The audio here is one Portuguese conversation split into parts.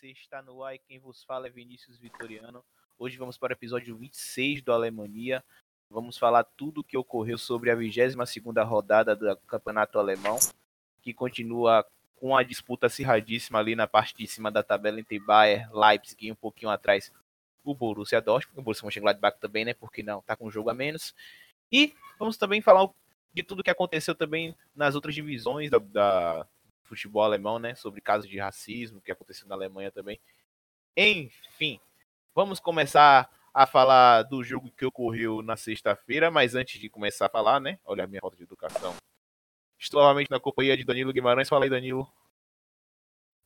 FC está no ar e quem vos fala é Vinícius Vitoriano. Hoje vamos para o episódio 26 do Alemanha. Vamos falar tudo o que ocorreu sobre a 22ª rodada do Campeonato Alemão, que continua com a disputa acirradíssima ali na parte de cima da tabela entre Bayern, Leipzig e um pouquinho atrás o Borussia Dortmund, o Borussia Mönchengladbach também, né, porque não, tá com um jogo a menos. E vamos também falar de tudo que aconteceu também nas outras divisões da, da futebol alemão, né? Sobre casos de racismo que aconteceu na Alemanha também. Enfim, vamos começar a falar do jogo que ocorreu na sexta-feira, mas antes de começar a falar, né? Olha a minha falta de educação. Estou novamente na companhia de Danilo Guimarães. Fala aí, Danilo.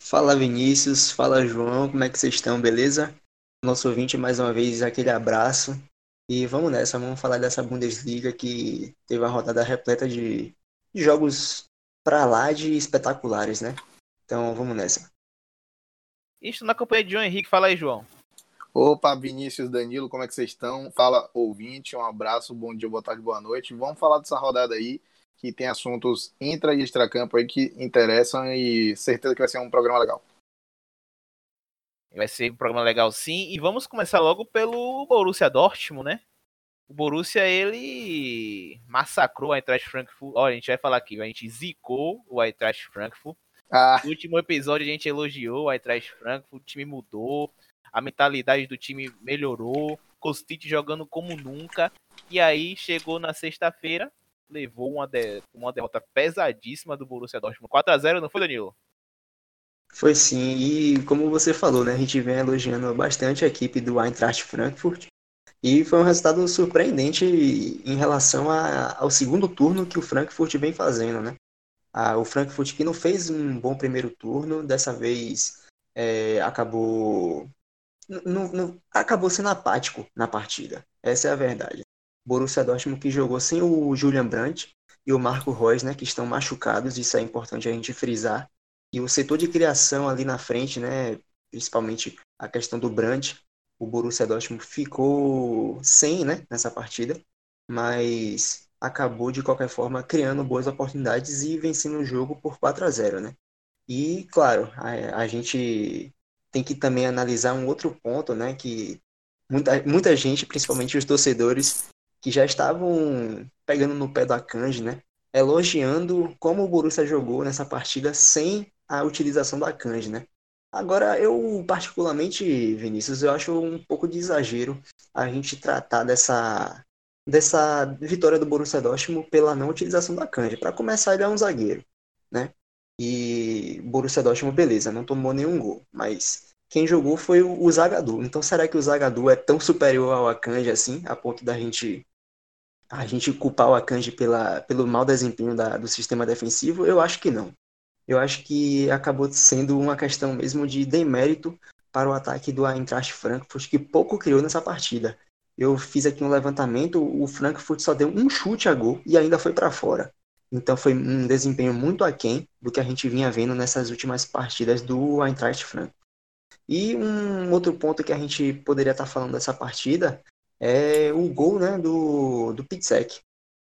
Fala, Vinícius. Fala, João. Como é que vocês estão? Beleza? Nosso ouvinte, mais uma vez, aquele abraço. E vamos nessa, vamos falar dessa Bundesliga que teve uma rodada repleta de jogos para lá de espetaculares, né? Então vamos nessa. Isso na companhia de João Henrique. Fala aí, João. Opa, Vinícius, Danilo, como é que vocês estão? Fala, ouvinte, um abraço, bom dia, boa tarde, boa noite. Vamos falar dessa rodada aí, que tem assuntos intra e extracampo aí que interessam e certeza que vai ser um programa legal. Vai ser um programa legal sim. E vamos começar logo pelo Borussia Dortmund, né? O Borussia, ele massacrou o Eintracht Frankfurt. Olha, a gente vai falar aqui, a gente zicou o Eintracht Frankfurt. Ah. No último episódio a gente elogiou o Eintracht Frankfurt, o time mudou, a mentalidade do time melhorou, Kostic jogando como nunca. E aí chegou na sexta-feira, levou uma, de... uma derrota pesadíssima do Borussia Dortmund. 4 a 0 não foi, Danilo? Foi sim, e como você falou, né, a gente vem elogiando bastante a equipe do Eintracht Frankfurt, e foi um resultado surpreendente em relação a, ao segundo turno que o Frankfurt vem fazendo, né? Ah, o Frankfurt que não fez um bom primeiro turno, dessa vez é, acabou acabou sendo apático na partida. Essa é a verdade. Borussia Dortmund que jogou sem o Julian Brandt e o Marco Reus, né, que estão machucados, isso é importante a gente frisar. E o setor de criação ali na frente, né, principalmente a questão do Brandt, o Borussia Dortmund ficou sem né, nessa partida, mas acabou de qualquer forma criando boas oportunidades e vencendo o jogo por 4 a 0 né? E claro, a, a gente tem que também analisar um outro ponto, né, que muita, muita gente, principalmente os torcedores, que já estavam pegando no pé da Kanji, né, elogiando como o Borussia jogou nessa partida sem a utilização da Kanji, né? Agora, eu particularmente, Vinícius, eu acho um pouco de exagero a gente tratar dessa, dessa vitória do Borussia Dortmund pela não utilização da Kanji. Para começar, ele é um zagueiro, né? E Borussia Dortmund, beleza, não tomou nenhum gol, mas quem jogou foi o, Zagadou. Então, será que o Zagadou é tão superior ao Akanji assim, a ponto da gente a gente culpar o Akanji pela, pelo mau desempenho da, do sistema defensivo? Eu acho que não eu acho que acabou sendo uma questão mesmo de demérito para o ataque do Eintracht Frankfurt, que pouco criou nessa partida. Eu fiz aqui um levantamento, o Frankfurt só deu um chute a gol e ainda foi para fora. Então foi um desempenho muito aquém do que a gente vinha vendo nessas últimas partidas do Eintracht Frankfurt. E um outro ponto que a gente poderia estar falando dessa partida é o gol né, do, do Pitzek.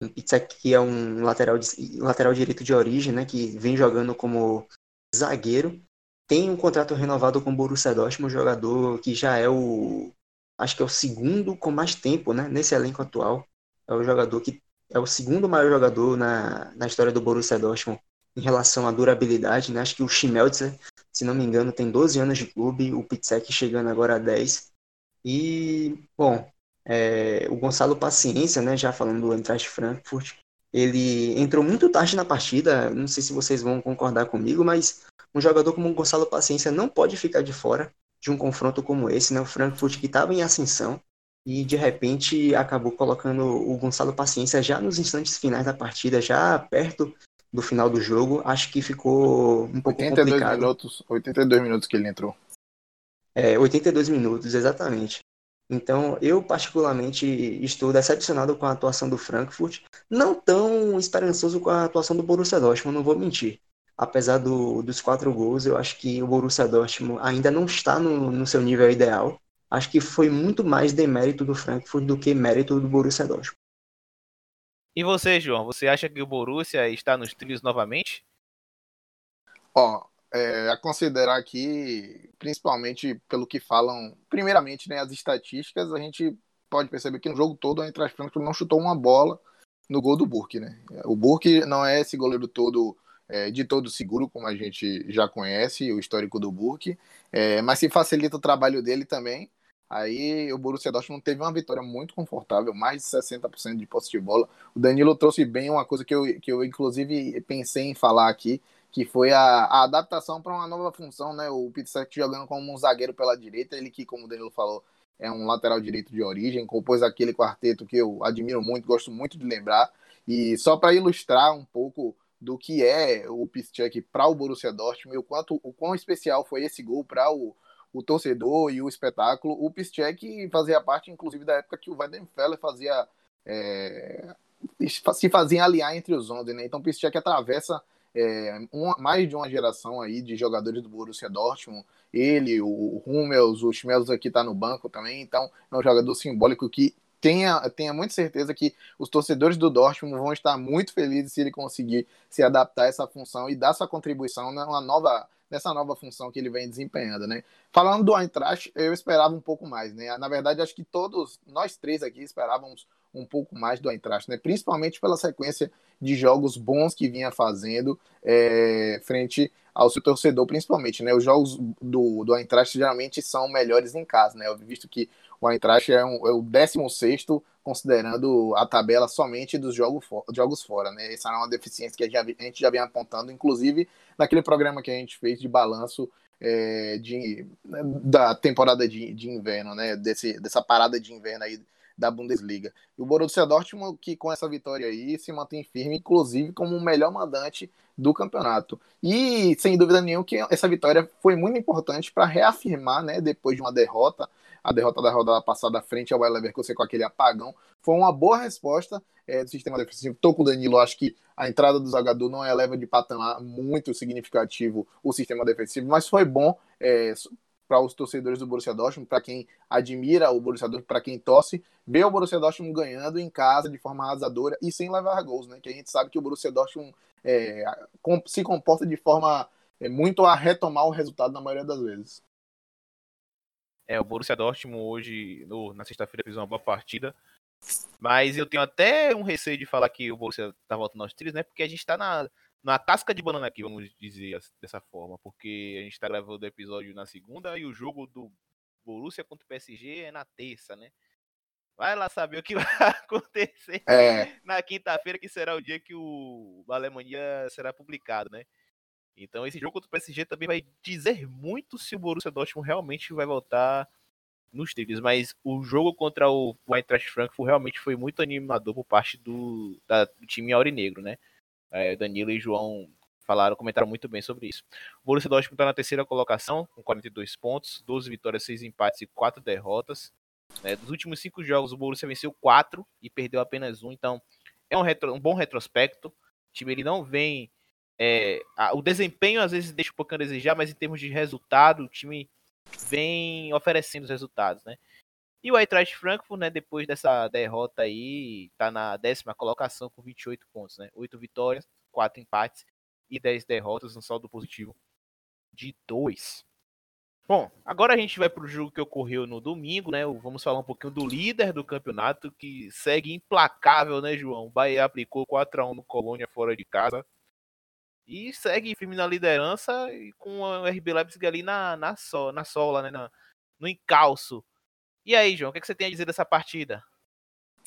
Pitzek que é um lateral, de, lateral direito de origem, né, que vem jogando como zagueiro. Tem um contrato renovado com o Borussia Dortmund, um jogador que já é o acho que é o segundo com mais tempo, né, nesse elenco atual. É o jogador que é o segundo maior jogador na, na história do Borussia Dortmund em relação à durabilidade, né? Acho que o Schmelzer, se não me engano, tem 12 anos de clube, o Pitzek chegando agora a 10. E, bom, é, o Gonçalo Paciência, né, já falando do Eintracht Frankfurt, ele entrou muito tarde na partida, não sei se vocês vão concordar comigo, mas um jogador como o Gonçalo Paciência não pode ficar de fora de um confronto como esse, né? O Frankfurt que estava em ascensão e de repente acabou colocando o Gonçalo Paciência já nos instantes finais da partida, já perto do final do jogo. Acho que ficou um pouco 82 complicado. Minutos, 82 minutos que ele entrou. É, 82 minutos, exatamente. Então, eu particularmente estou decepcionado com a atuação do Frankfurt, não tão esperançoso com a atuação do Borussia Dortmund, não vou mentir. Apesar do, dos quatro gols, eu acho que o Borussia Dortmund ainda não está no, no seu nível ideal. Acho que foi muito mais demérito do Frankfurt do que mérito do Borussia Dortmund. E você, João, você acha que o Borussia está nos trilhos novamente? Ó, é, a considerar aqui, principalmente pelo que falam, primeiramente, né, as estatísticas, a gente pode perceber que no jogo todo a Eintracht Frankfurt não chutou uma bola no gol do Burke, né? O Burke não é esse goleiro todo é, de todo seguro, como a gente já conhece, o histórico do Burke, é, mas se facilita o trabalho dele também. Aí o Borussia Dortmund teve uma vitória muito confortável, mais de 60% de posse de bola. O Danilo trouxe bem uma coisa que eu, que eu inclusive pensei em falar aqui, que foi a, a adaptação para uma nova função, né? O Peter jogando como um zagueiro pela direita, ele que, como o Danilo falou, é um lateral direito de origem, compôs aquele quarteto que eu admiro muito, gosto muito de lembrar. E só para ilustrar um pouco do que é o Piszczek para o Borussia Dortmund o quanto o quão especial foi esse gol para o o torcedor e o espetáculo. O Piszczek fazia parte, inclusive, da época que o Weidenfeller fazia é, se fazia aliar entre os 11, né? Então o Piszczek atravessa é, uma, mais de uma geração aí de jogadores do Borussia Dortmund. Ele, o Hummels, o Schmelz aqui tá no banco também, então é um jogador simbólico que tenha, tenha muita certeza que os torcedores do Dortmund vão estar muito felizes se ele conseguir se adaptar a essa função e dar sua contribuição numa nova nessa nova função que ele vem desempenhando, né? Falando do Eintracht, eu esperava um pouco mais, né? Na verdade, acho que todos nós três aqui esperávamos um pouco mais do Eintracht, né? Principalmente pela sequência de jogos bons que vinha fazendo é, frente ao seu torcedor, principalmente, né? Os jogos do, do Eintracht geralmente são melhores em casa, né? Visto que o Eintracht é, um, é o 16 considerando a tabela somente dos jogos, jogos fora, né? Essa é uma deficiência que a gente já vem apontando, inclusive naquele programa que a gente fez de balanço é, de, da temporada de, de inverno, né? Desse, dessa parada de inverno aí da Bundesliga. E o Borussia Dortmund, que com essa vitória aí se mantém firme, inclusive como o melhor mandante do campeonato. E sem dúvida nenhuma que essa vitória foi muito importante para reafirmar, né, depois de uma derrota, a derrota da rodada passada frente ao Bayer Leverkusen com aquele apagão, foi uma boa resposta é, do sistema defensivo. Estou com o Danilo, acho que a entrada do Zagadou não eleva de patamar muito significativo o sistema defensivo, mas foi bom é, para os torcedores do Borussia Dortmund, para quem admira o Borussia Dortmund, para quem torce, ver o Borussia Dortmund ganhando em casa de forma arrasadora e sem levar gols, né? Que a gente sabe que o Borussia Dortmund é, se comporta de forma é, muito a retomar o resultado na maioria das vezes. É, o Borussia Dortmund hoje, no, na sexta-feira, fez uma boa partida. Mas eu tenho até um receio de falar que o Borussia tá voltando aos trilhos, né? Porque a gente tá na, na casca de banana aqui, vamos dizer dessa forma. Porque a gente tá gravando o episódio na segunda e o jogo do Borussia contra o PSG é na terça, né? Vai lá saber o que vai acontecer é. na quinta-feira, que será o dia que o Alemanha será publicado, né? Então esse jogo contra o PSG também vai dizer muito se o Borussia Dortmund realmente vai voltar nos trilhos, mas o jogo contra o Eintracht Frankfurt realmente foi muito animador por parte do, da, do time aurinegro, né? É, Danilo e João falaram, comentaram muito bem sobre isso. O Borussia Dortmund está na terceira colocação, com 42 pontos, 12 vitórias, 6 empates e 4 derrotas. Né? Dos últimos 5 jogos, o Borussia venceu 4 e perdeu apenas um, então é um, retro, um bom retrospecto. O time ele não vem é, a, o desempenho às vezes deixa um pouquinho a desejar, mas em termos de resultado, o time vem oferecendo os resultados, né? E o Eintracht Frankfurt, né, depois dessa derrota aí, tá na décima colocação com 28 pontos, né? 8 vitórias, 4 empates e 10 derrotas, um saldo positivo de 2. Bom, agora a gente vai para o jogo que ocorreu no domingo, né? Vamos falar um pouquinho do líder do campeonato, que segue implacável, né, João? O Bahia aplicou 4 a 1 no Colônia fora de casa. E segue firme na liderança e com o RB Leipzig ali na, na, so, na sola, né? Na, no encalço. E aí, João, o que, é que você tem a dizer dessa partida?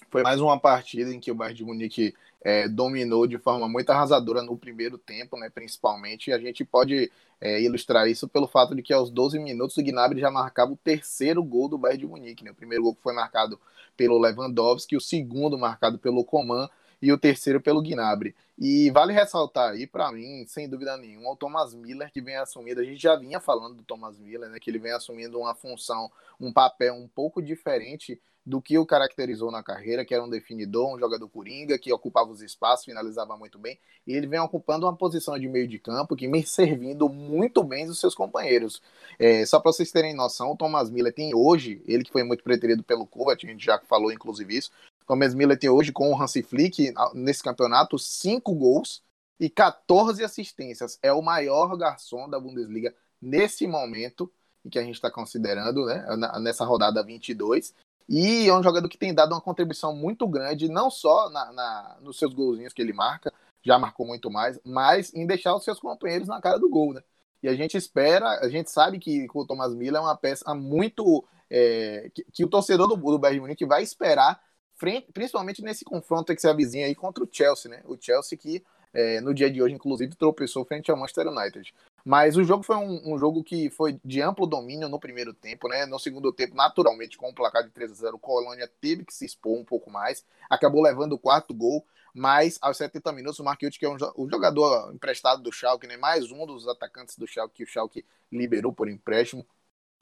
Foi mais uma partida em que o Bayern de Munique é, dominou de forma muito arrasadora no primeiro tempo, né, principalmente. E a gente pode é, ilustrar isso pelo fato de que aos 12 minutos o Gnabry já marcava o terceiro gol do Bayern de Munique. Né? O primeiro gol foi marcado pelo Lewandowski, o segundo marcado pelo Coman e o terceiro pelo Gnabry. E vale ressaltar aí, para mim, sem dúvida nenhuma, o Thomas Miller que vem assumindo, a gente já vinha falando do Thomas Miller, né, que ele vem assumindo uma função, um papel um pouco diferente do que o caracterizou na carreira, que era um definidor, um jogador coringa, que ocupava os espaços, finalizava muito bem, e ele vem ocupando uma posição de meio de campo que vem servindo muito bem os seus companheiros. É, só para vocês terem noção, o Thomas Miller tem hoje, ele que foi muito preterido pelo Kovac, a gente já falou inclusive isso, Thomas Miller tem hoje com o Hansi Flick nesse campeonato cinco gols e 14 assistências. É o maior garçom da Bundesliga nesse momento em que a gente está considerando, né, nessa rodada 22. E é um jogador que tem dado uma contribuição muito grande, não só na, na, nos seus golzinhos que ele marca, já marcou muito mais, mas em deixar os seus companheiros na cara do gol, né? E a gente espera, a gente sabe que o Thomas Miller é uma peça muito. É, que, que, o torcedor do, do Bayern Munique vai esperar, principalmente nesse confronto que se avizinha aí contra o Chelsea, né? O Chelsea que é, no dia de hoje, inclusive, tropeçou frente ao Manchester United. Mas o jogo foi um, um, jogo que foi de amplo domínio no primeiro tempo, né? No segundo tempo, naturalmente, com o placar de 3 a 0 o Colônia teve que se expor um pouco mais, acabou levando o quarto gol, mas aos 70 minutos o Marquinhos, que é um, um jogador emprestado do Schalke, né? mais um dos atacantes do Schalke que o Schalke liberou por empréstimo,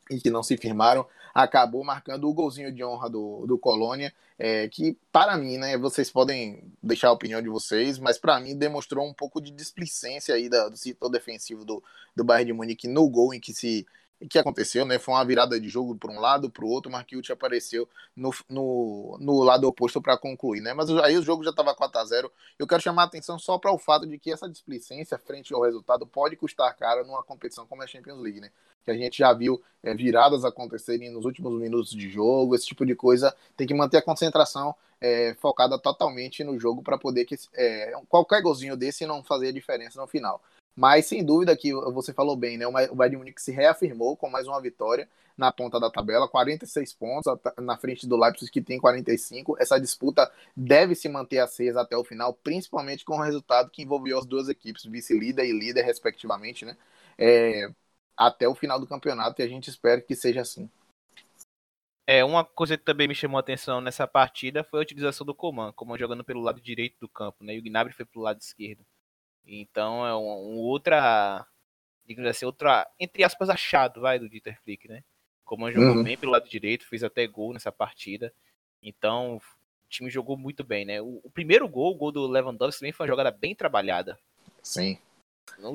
e que não se firmaram, acabou marcando o golzinho de honra do, do Colônia, é, que para mim, né, vocês podem deixar a opinião de vocês, mas para mim demonstrou um pouco de displicência aí da, do setor defensivo do, do Bayern de Munique no gol em que se que aconteceu, né? Foi uma virada de jogo para um lado, para o outro. Marquinhos apareceu no, no, no lado oposto para concluir, né? Mas aí o jogo já estava 4 a 0 Eu quero chamar a atenção só para o fato de que essa displicência frente ao resultado pode custar cara numa competição como a Champions League, né? Que a gente já viu é, viradas acontecerem nos últimos minutos de jogo, esse tipo de coisa. Tem que manter a concentração é, focada totalmente no jogo para poder que é, qualquer golzinho desse não fazer diferença no final. Mas sem dúvida que você falou bem, né? O Bayern Munique se reafirmou com mais uma vitória na ponta da tabela, 46 pontos na frente do Leipzig que tem 45. Essa disputa deve se manter acesa até o final, principalmente com o resultado que envolveu as duas equipes, vice-líder e líder respectivamente, né? É, até o final do campeonato e a gente espera que seja assim. É, uma coisa que também me chamou a atenção nessa partida foi a utilização do Coman, Coman jogando pelo lado direito do campo, né? E o Gnabry foi pelo lado esquerdo. Então é um, um outra, digamos assim, outra, entre aspas, achado, vai, do Dieter Flick, né? Como jogou uhum. bem pelo lado direito, fez até gol nessa partida. Então, o time jogou muito bem, né? O, o primeiro gol, o gol do Lewandowski, também foi uma jogada bem trabalhada. Sim.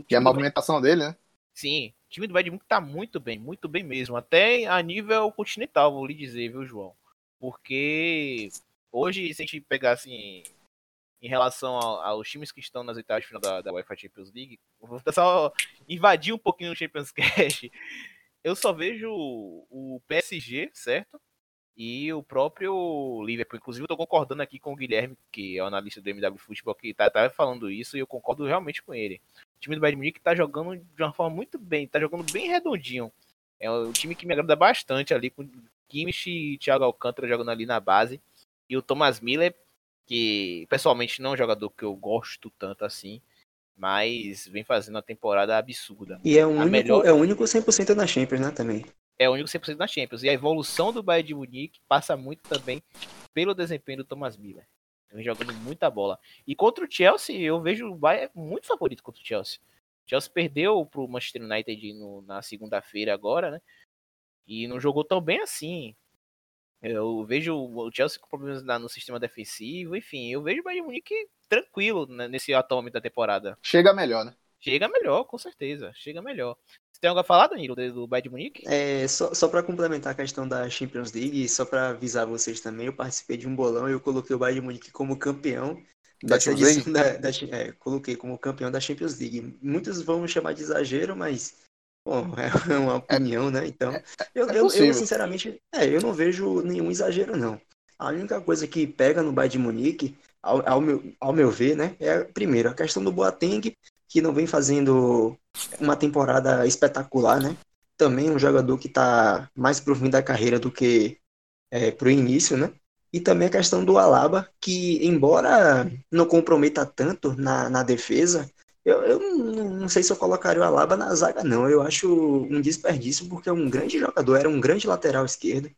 e a movimentação dele, né? Sim, o time do Bayern Munique tá muito bem, muito bem mesmo. Até a nível continental, vou lhe dizer, viu, João? Porque hoje, se a gente pegar assim, em relação ao, aos times que estão nas oitavas de final da, da UEFA Champions League, vou só invadir um pouquinho o Champions Cash. Eu só vejo o PSG, certo? E o próprio Liverpool. Inclusive, tô concordando aqui com o Guilherme, que é o analista do MW Futebol, que tá, tá falando isso, e eu concordo realmente com ele. O time do Bayern Munique tá jogando de uma forma muito bem, tá jogando bem redondinho. É um time que me agrada bastante ali, com Kimmich e Thiago Alcântara jogando ali na base. E o Thomas Miller que pessoalmente não é um jogador que eu gosto tanto assim, mas vem fazendo uma temporada absurda. E é o único, melhor... é o único 100% na Champions, né, também. É o único 100% na Champions. E a evolução do Bayern de Munique passa muito também pelo desempenho do Thomas Miller. Vem jogando muita bola. E contra o Chelsea, eu vejo o Bayern muito favorito contra o Chelsea. O Chelsea perdeu pro Manchester United no, na segunda-feira agora, né? E não jogou tão bem assim. Eu vejo o Chelsea com problemas no sistema defensivo, enfim, eu vejo o Bayern Munique tranquilo né, nesse atual momento da temporada. Chega melhor, né? Chega melhor, com certeza. Chega melhor. Você tem algo a falar, Danilo, do Bayern Munique? É, só, só para complementar a questão da Champions League, só para avisar vocês também, eu participei de um bolão e eu coloquei o Bayern Munique como campeão da dessa edição da, da, é, coloquei como campeão da Champions League. Muitos vão chamar de exagero, mas Bom, é uma opinião, né? Então, é, eu, é eu, eu, sinceramente, é, eu não vejo nenhum exagero, não. A única coisa que pega no Bayern de Munique, ao, ao, meu, ao meu ver, né, é primeiro a questão do Boateng, que não vem fazendo uma temporada espetacular, né? Também um jogador que está mais pro fim da carreira do que é, pro início, né? E também a questão do Alaba, que embora não comprometa tanto na, na defesa, eu, eu não, não, sei se eu colocaria o Alaba na zaga, não. Eu acho um desperdício, porque é um grande jogador, era um grande lateral esquerdo.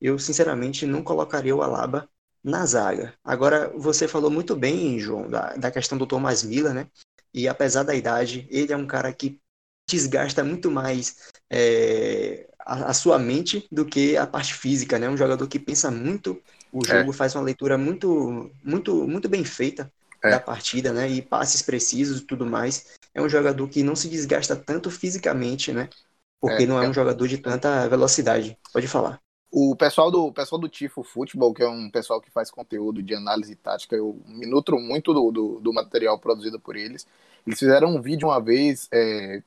Eu, sinceramente, não colocaria o Alaba na zaga. Agora, você falou muito bem, João, da, da questão do Thomas Miller, né? E apesar da idade, ele é um cara que desgasta muito mais é, a, a, sua mente do que a parte física, né? Um jogador que pensa muito o é. jogo, é. faz uma leitura muito, muito, muito bem feita é. da partida, né? E passes precisos e tudo mais. É um jogador que não se desgasta tanto fisicamente, né? Porque é, não é, um jogador de tanta velocidade. Pode falar. O pessoal do pessoal do Tifo Futebol, que é um pessoal que faz conteúdo de análise tática, eu me nutro muito do, do, do material produzido por eles. Eles fizeram um vídeo uma vez é,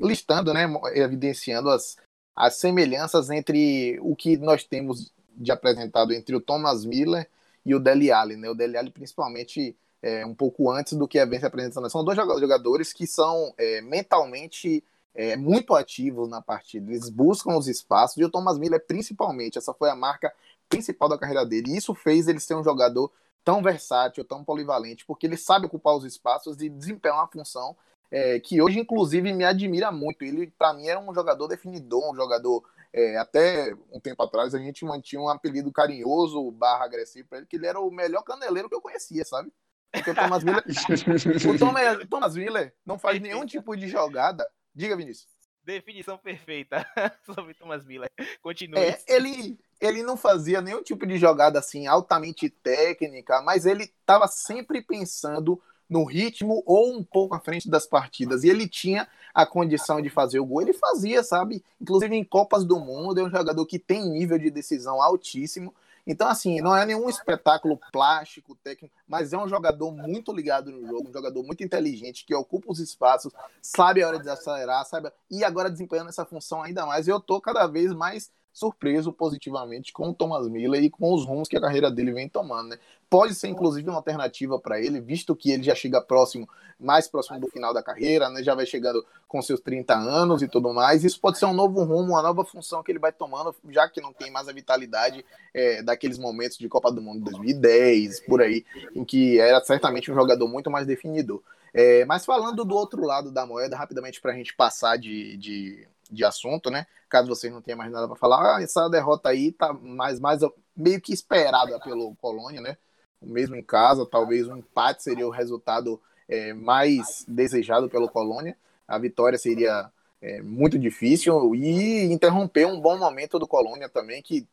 listando, né, evidenciando as, as semelhanças entre o que nós temos de apresentado entre o Thomas Miller e o Dele Alli, né? O Dele Alli principalmente é, um pouco antes do que a vem se apresentando. São dois jogadores que são é, mentalmente é, muito ativos na partida. Eles buscam os espaços e o Thomas Miller principalmente. Essa foi a marca principal da carreira dele. E isso fez ele ser um jogador tão versátil, tão polivalente, porque ele sabe ocupar os espaços e desempenhar uma função é, que hoje, inclusive, me admira muito. Ele, para mim, era um jogador definidor, um jogador. É, até um tempo atrás a gente mantinha um apelido carinhoso barra agressivo para ele, que ele era o melhor caneleiro que eu conhecia, sabe? Porque o Thomas Miller. o Thomas, Thomas Miller não faz nenhum tipo de jogada. Diga, Vinícius. Definição perfeita sobre Thomas Miller. Continue. É, ele, ele não fazia nenhum tipo de jogada assim altamente técnica, mas ele estava sempre pensando no ritmo ou um pouco à frente das partidas. E ele tinha a condição de fazer o gol, ele fazia, sabe? Inclusive em Copas do Mundo, é um jogador que tem nível de decisão altíssimo. Então, assim, não é nenhum espetáculo plástico, técnico, mas é um jogador muito ligado no jogo, um jogador muito inteligente, que ocupa os espaços, sabe a hora de acelerar, sabe? E agora desempenhando essa função ainda mais. Eu tô cada vez mais surpreso positivamente com o Thomas Miller e com os rumos que a carreira dele vem tomando, né? Pode ser inclusive uma alternativa para ele, visto que ele já chega próximo, mais próximo do final da carreira, né? Já vai chegando com seus 30 anos e tudo mais. Isso pode ser um novo rumo, uma nova função que ele vai tomando, já que não tem mais a vitalidade é, daqueles momentos de Copa do Mundo 2010, por aí, em que era certamente um jogador muito mais definidor. É, mas falando do outro lado da moeda, rapidamente para a gente passar de, de de assunto, né? Caso vocês não tenham mais nada para falar, ah, essa derrota aí tá mais, mais meio que esperada pelo Colônia, né? Mesmo em casa, talvez um empate seria o resultado é, mais desejado pelo Colônia. A vitória seria é, muito difícil e interromper um bom momento do Colônia também, que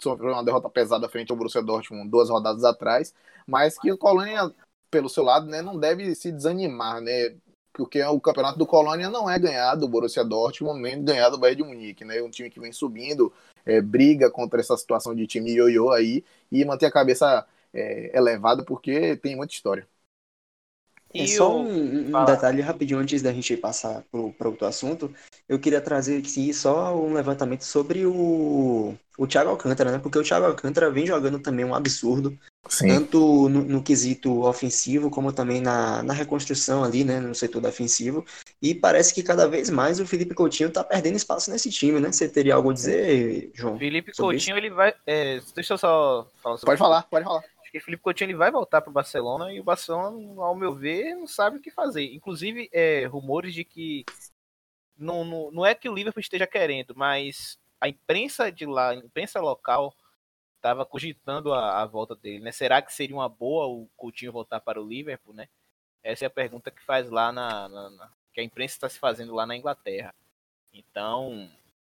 sofreu uma derrota pesada frente ao Borussia Dortmund duas rodadas atrás, mas que o Colônia, pelo seu lado, né, não deve se desanimar, né? Porque o campeonato do Colônia não é ganhado do Borussia Dortmund, nem ganhado do Bayern de Munique, né? Um time que vem subindo, é, briga contra essa situação de time ioiô aí e mantém a cabeça é, elevada porque tem muita história. É só um, um detalhe rapidinho antes da gente passar para outro assunto. Eu queria trazer aqui só um levantamento sobre o, o Thiago Alcântara, né? Porque o Thiago Alcântara vem jogando também um absurdo. Sim. Tanto no, no, quesito ofensivo, como também na, na reconstrução ali, né? No setor defensivo. E parece que cada vez mais o Felipe Coutinho tá perdendo espaço nesse time, né? Você teria algo a dizer, João? Felipe Coutinho, isso? ele vai. É, deixa eu só falar sobre Pode falar, pode falar. Porque Felipe Coutinho ele vai voltar para o Barcelona e o Barcelona, ao meu ver, não sabe o que fazer. Inclusive, é, rumores de que não, não, não é que o Liverpool esteja querendo, mas a imprensa de lá, a imprensa local, estava cogitando a, a, volta dele, né? Será que seria uma boa o Coutinho voltar para o Liverpool, né? Essa é a pergunta que faz lá na, na, na que a imprensa está se fazendo lá na Inglaterra. Então,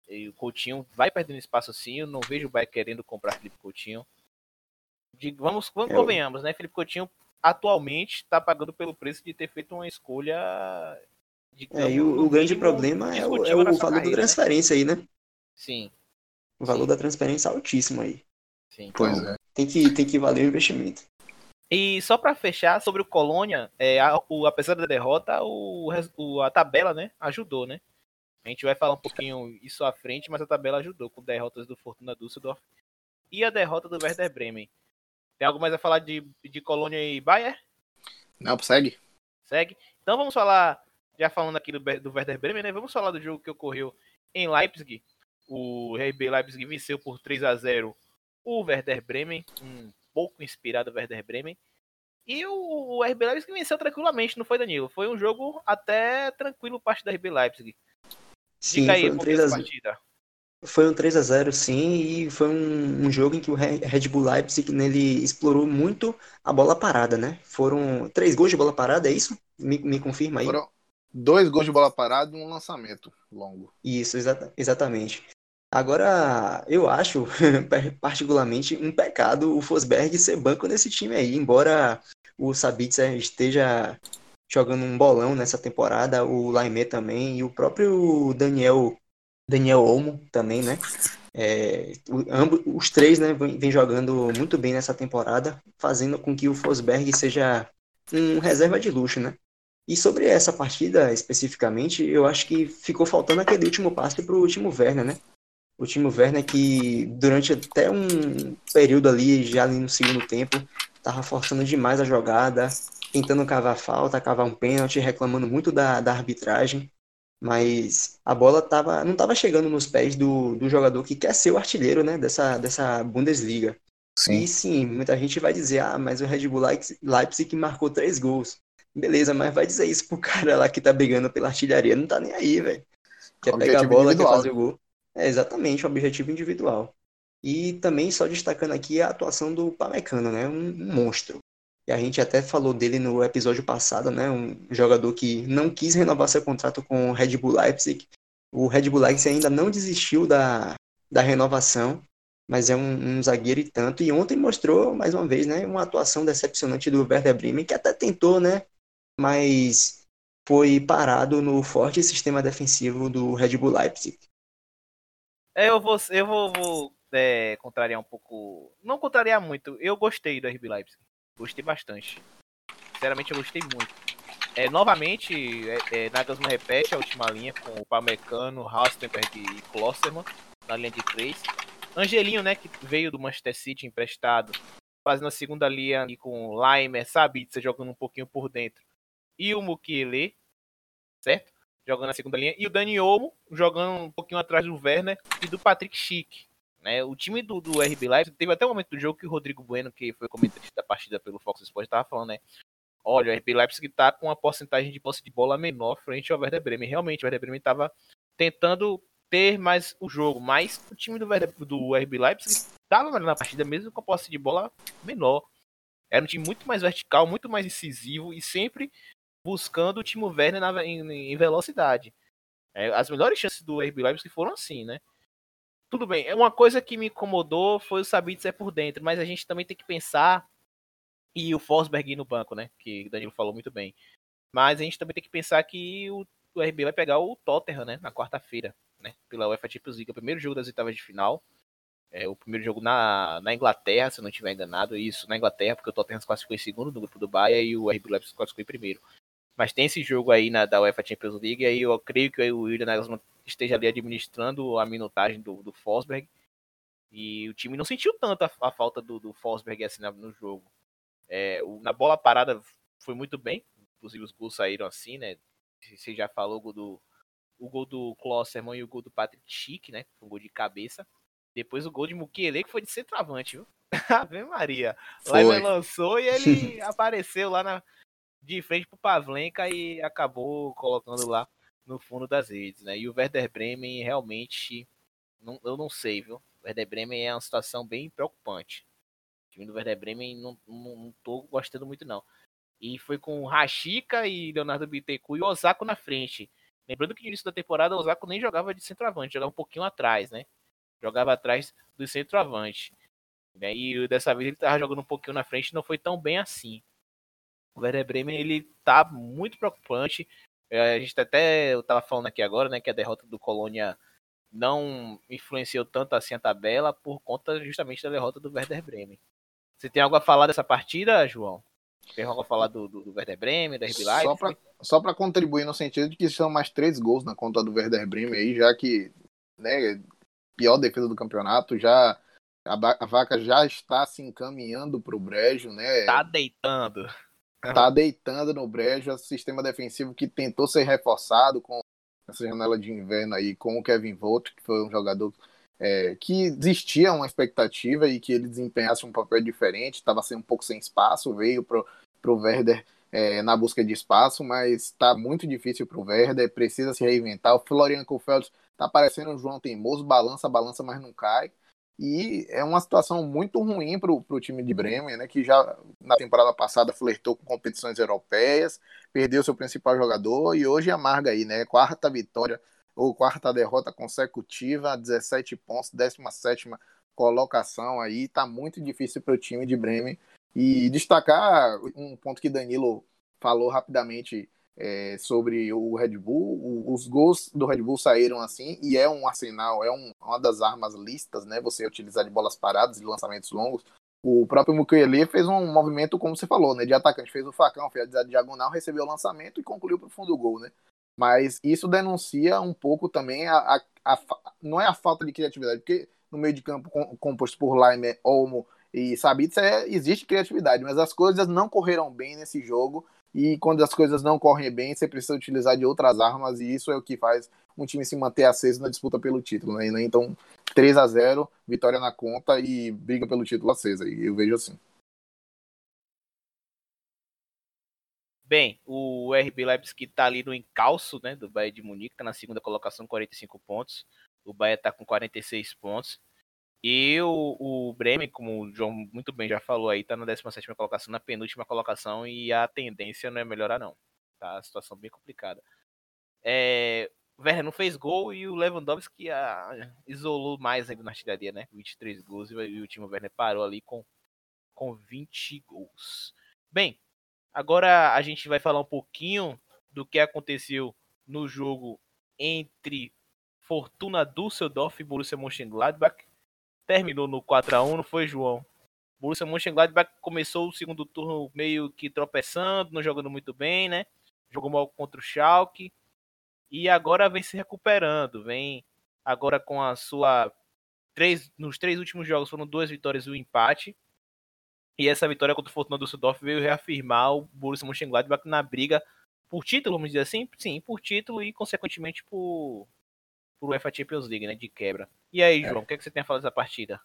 o Coutinho vai perdendo espaço sim. Eu não vejo o Bayern querendo comprar Felipe Coutinho de, vamos, vamos é, convenhamos, né? Felipe Coutinho atualmente está pagando pelo preço de ter feito uma escolha. Digamos, é, e o, o grande problema é o, é o valor carreira, da né? transferência né? aí, né? Sim. O valor Sim. da transferência é altíssimo aí. Sim. Pois então, é. Tem que, tem que valer o investimento. E só para fechar, sobre o Colônia, é, a, o, apesar da derrota, o, o, a tabela né, ajudou, né? A gente vai falar um pouquinho isso à frente, mas a tabela ajudou com derrotas do Fortuna Düsseldorf e a derrota do Werder Bremen. Tem algo mais a falar de, de Colônia e Bayern? Não, segue. Segue. Então vamos falar, já falando aqui do, do Werder Bremen, né? Vamos falar do jogo que ocorreu em Leipzig. O RB Leipzig venceu por 3 a 0 o Werder Bremen, um pouco inspirado Werder Bremen. E o, o RB Leipzig venceu tranquilamente, não foi, Danilo? Foi um jogo até tranquilo parte da RB Leipzig. Sim, Diga aí, foi um 3 a 0. partida. Foi um 3 a 0 sim, e foi um, um, jogo em que o Red Bull Leipzig nele explorou muito a bola parada, né? Foram três gols de bola parada, é isso? Me, me confirma aí. Foram dois gols de bola parada e um lançamento longo. Isso, exa exatamente. Agora, eu acho, particularmente, um pecado o Fosberg ser banco nesse time aí, embora o Sabitzer esteja jogando um bolão nessa temporada, o Laimé também, e o próprio Daniel Daniel Olmo também, né? É, ambos, os três né, vêm jogando muito bem nessa temporada, fazendo com que o Fosberg seja um reserva de luxo, né? E sobre essa partida especificamente, eu acho que ficou faltando aquele último passe para o último Werner, né? O Timo Werner que durante até um período ali, já ali no segundo tempo, estava forçando demais a jogada, tentando cavar falta, cavar um pênalti, reclamando muito da, da arbitragem. Mas a bola tava, não estava chegando nos pés do, do jogador que quer ser o artilheiro né, dessa, dessa Bundesliga. Sim. E sim, muita gente vai dizer, ah, mas o Red Bull Leipzig marcou três gols. Beleza, mas vai dizer isso pro cara lá que tá brigando pela artilharia. Não tá nem aí, velho. Quer pegar a bola, quer fazer o gol. É exatamente, o objetivo individual. E também só destacando aqui a atuação do Pamecano, né? Um, monstro. E a gente até falou dele no episódio passado, né? Um jogador que não quis renovar seu contrato com o Red Bull Leipzig. O Red Bull Leipzig ainda não desistiu da, da renovação, mas é um, um, zagueiro e tanto. E ontem mostrou, mais uma vez, né? Uma atuação decepcionante do Werder Bremen, que até tentou, né? Mas foi parado no forte sistema defensivo do Red Bull Leipzig. É, eu vou, eu vou, vou é, contrariar um pouco. Não contrariar muito. Eu gostei do RB Leipzig. Gostei bastante. Sinceramente, eu gostei muito. É, novamente, é, é, repete a última linha com o Pamecano, Hastenberg e Klosterman na linha de três. Angelinho, né, que veio do Manchester City emprestado, fazendo a segunda linha ali com Laimer, Sabitzer jogando um pouquinho por dentro. E o Mukiele, certo? Jogando a segunda linha. E o Dani Olmo jogando um pouquinho atrás do Werner e do Patrick Schick. Né? O time do, do RB Leipzig teve até um momento do jogo que o Rodrigo Bueno, que foi comentarista da partida pelo Fox Sports, estava falando, né? Olha, o RB Leipzig está com uma porcentagem de posse de bola menor frente ao Werder Bremen. Realmente, o Werder Bremen estava tentando ter mais o jogo, mas o time do, Werder, do RB Leipzig estava na partida mesmo com a posse de bola menor. Era um time muito mais vertical, muito mais incisivo e sempre buscando o time Werner na, em, em velocidade. É, as melhores chances do RB Leipzig foram assim, né? tudo bem. É uma coisa que me incomodou foi o Sabitzer por dentro, mas a gente também tem que pensar e o Forsberg no banco, né? Que o Danilo falou muito bem. Mas a gente também tem que pensar que o, o RB vai pegar o Tottenham, né? Na quarta-feira, né? Pela UEFA Champions League, o primeiro jogo das oitavas de final. É, o primeiro jogo na, na Inglaterra, se eu não estiver enganado, isso, na Inglaterra, porque o Tottenham se classificou em segundo no grupo do Bahia e o RB Leipzig se classificou em primeiro. Mas tem esse jogo aí na, da UEFA Champions League, e aí eu creio que o William Nagelsmann esteja ali administrando a minutagem do, do Forsberg. E o time não sentiu tanto a, a falta do, do Forsberg assim no jogo. É, o, na bola parada foi muito bem, inclusive os gols saíram assim, né? Você já falou o gol do, o gol do Klosserman e o gol do Patrick Schick, né? Foi um gol de cabeça. Depois o gol de Mukiele, que foi de centroavante, viu? Ave Maria. Lá ele lançou e ele apareceu lá na, de frente pro Pavlenka e acabou colocando lá no fundo das redes, né? E o Werder Bremen realmente, não, eu não sei, viu? O Werder Bremen é uma situação bem preocupante. O time do Werder Bremen não, não, não tô gostando muito não. E foi com Rashica e Leonardo Bittencourt e Osako na frente. Lembrando que no início da temporada o Osako nem jogava de centroavante, jogava um pouquinho atrás, né? Jogava atrás do centroavante. E dessa vez ele estava jogando um pouquinho na frente, não foi tão bem assim. O Werder Bremen ele tá muito preocupante. É, a gente até eu tava falando aqui agora, né, que a derrota do Colônia não influenciou tanto assim a tabela por conta justamente da derrota do Werder Bremen. Você tem algo a falar dessa partida, João? Tem algo a falar do, do, do Werder Bremen, da RB Leipzig? Só para contribuir no sentido de que são mais três gols na conta do Werder Bremen aí, já que né, pior defesa do campeonato, já a, a vaca já está se encaminhando para o brejo, né? Tá deitando tá deitando no brejo o sistema defensivo que tentou ser reforçado com essa janela de inverno aí com o Kevin Volt, que foi um jogador é, que existia uma expectativa e que ele desempenhasse um papel diferente, estava sendo um pouco sem espaço, veio pro, pro Werder é, na busca de espaço, mas está muito difícil pro Werder, precisa se reinventar. O Florian Kohfeldt tá parecendo um João Teimoso, balança, balança, mas não cai. E é uma situação muito ruim para o time de Bremen, né, que já na temporada passada flertou com competições europeias, perdeu seu principal jogador e hoje amarga aí, né? Quarta vitória ou quarta derrota consecutiva, 17 pontos, 17 colocação aí, tá muito difícil para o time de Bremen. E destacar um ponto que Danilo falou rapidamente é, sobre o Red Bull. os gols do Red Bull saíram assim, e é um arsenal, é um, uma das armas listas, né? Você utilizar de bolas paradas e lançamentos longos. O próprio Mukiele fez um movimento, como você falou, né? De atacante, fez o facão, fez a diagonal, recebeu o lançamento e concluiu para o fundo do gol, né? Mas isso denuncia um pouco também a, a, a, não é a falta de criatividade, porque no meio de campo composto por Laimer, Olmo e Sabitzer é, existe criatividade, mas as coisas não correram bem nesse jogo e quando as coisas não correm bem, você precisa utilizar de outras armas, e isso é o que faz um time se manter aceso na disputa pelo título. Né? Então, 3 a 0 vitória na conta e briga pelo título acesa. E eu vejo assim. Bem, o RB Leipzig está ali no encalço né, do Bayern de Munique, está na segunda colocação, 45 pontos. O Bayern está com 46 pontos. E o, o Bremen, como o João muito bem já falou aí, tá na 17 colocação, na penúltima colocação, e a tendência não é melhorar, não. Tá? A situação bem complicada. É, o Werner não fez gol e o Lewandowski a, isolou mais ainda na artilharia, né? 23 gols e, e o time Werner parou ali com, com 20 gols. Bem, agora a gente vai falar um pouquinho do que aconteceu no jogo entre Fortuna Düsseldorf e Borussia Mönchengladbach terminou no 4 a 1 não foi, João? Borussia Mönchengladbach começou o segundo turno meio que tropeçando, não jogando muito bem, né? Jogou mal contra o Schalke e agora vem se recuperando, vem agora com a sua três nos três últimos jogos foram duas vitórias e um empate. E essa vitória contra o Fortuna Düsseldorf veio reafirmar o Borussia Mönchengladbach na briga por título, vamos dizer assim, sim, por título e consequentemente por por UEFA Champions League, né, de quebra. E aí, é. João, é. o que, é que você tem a falar dessa partida?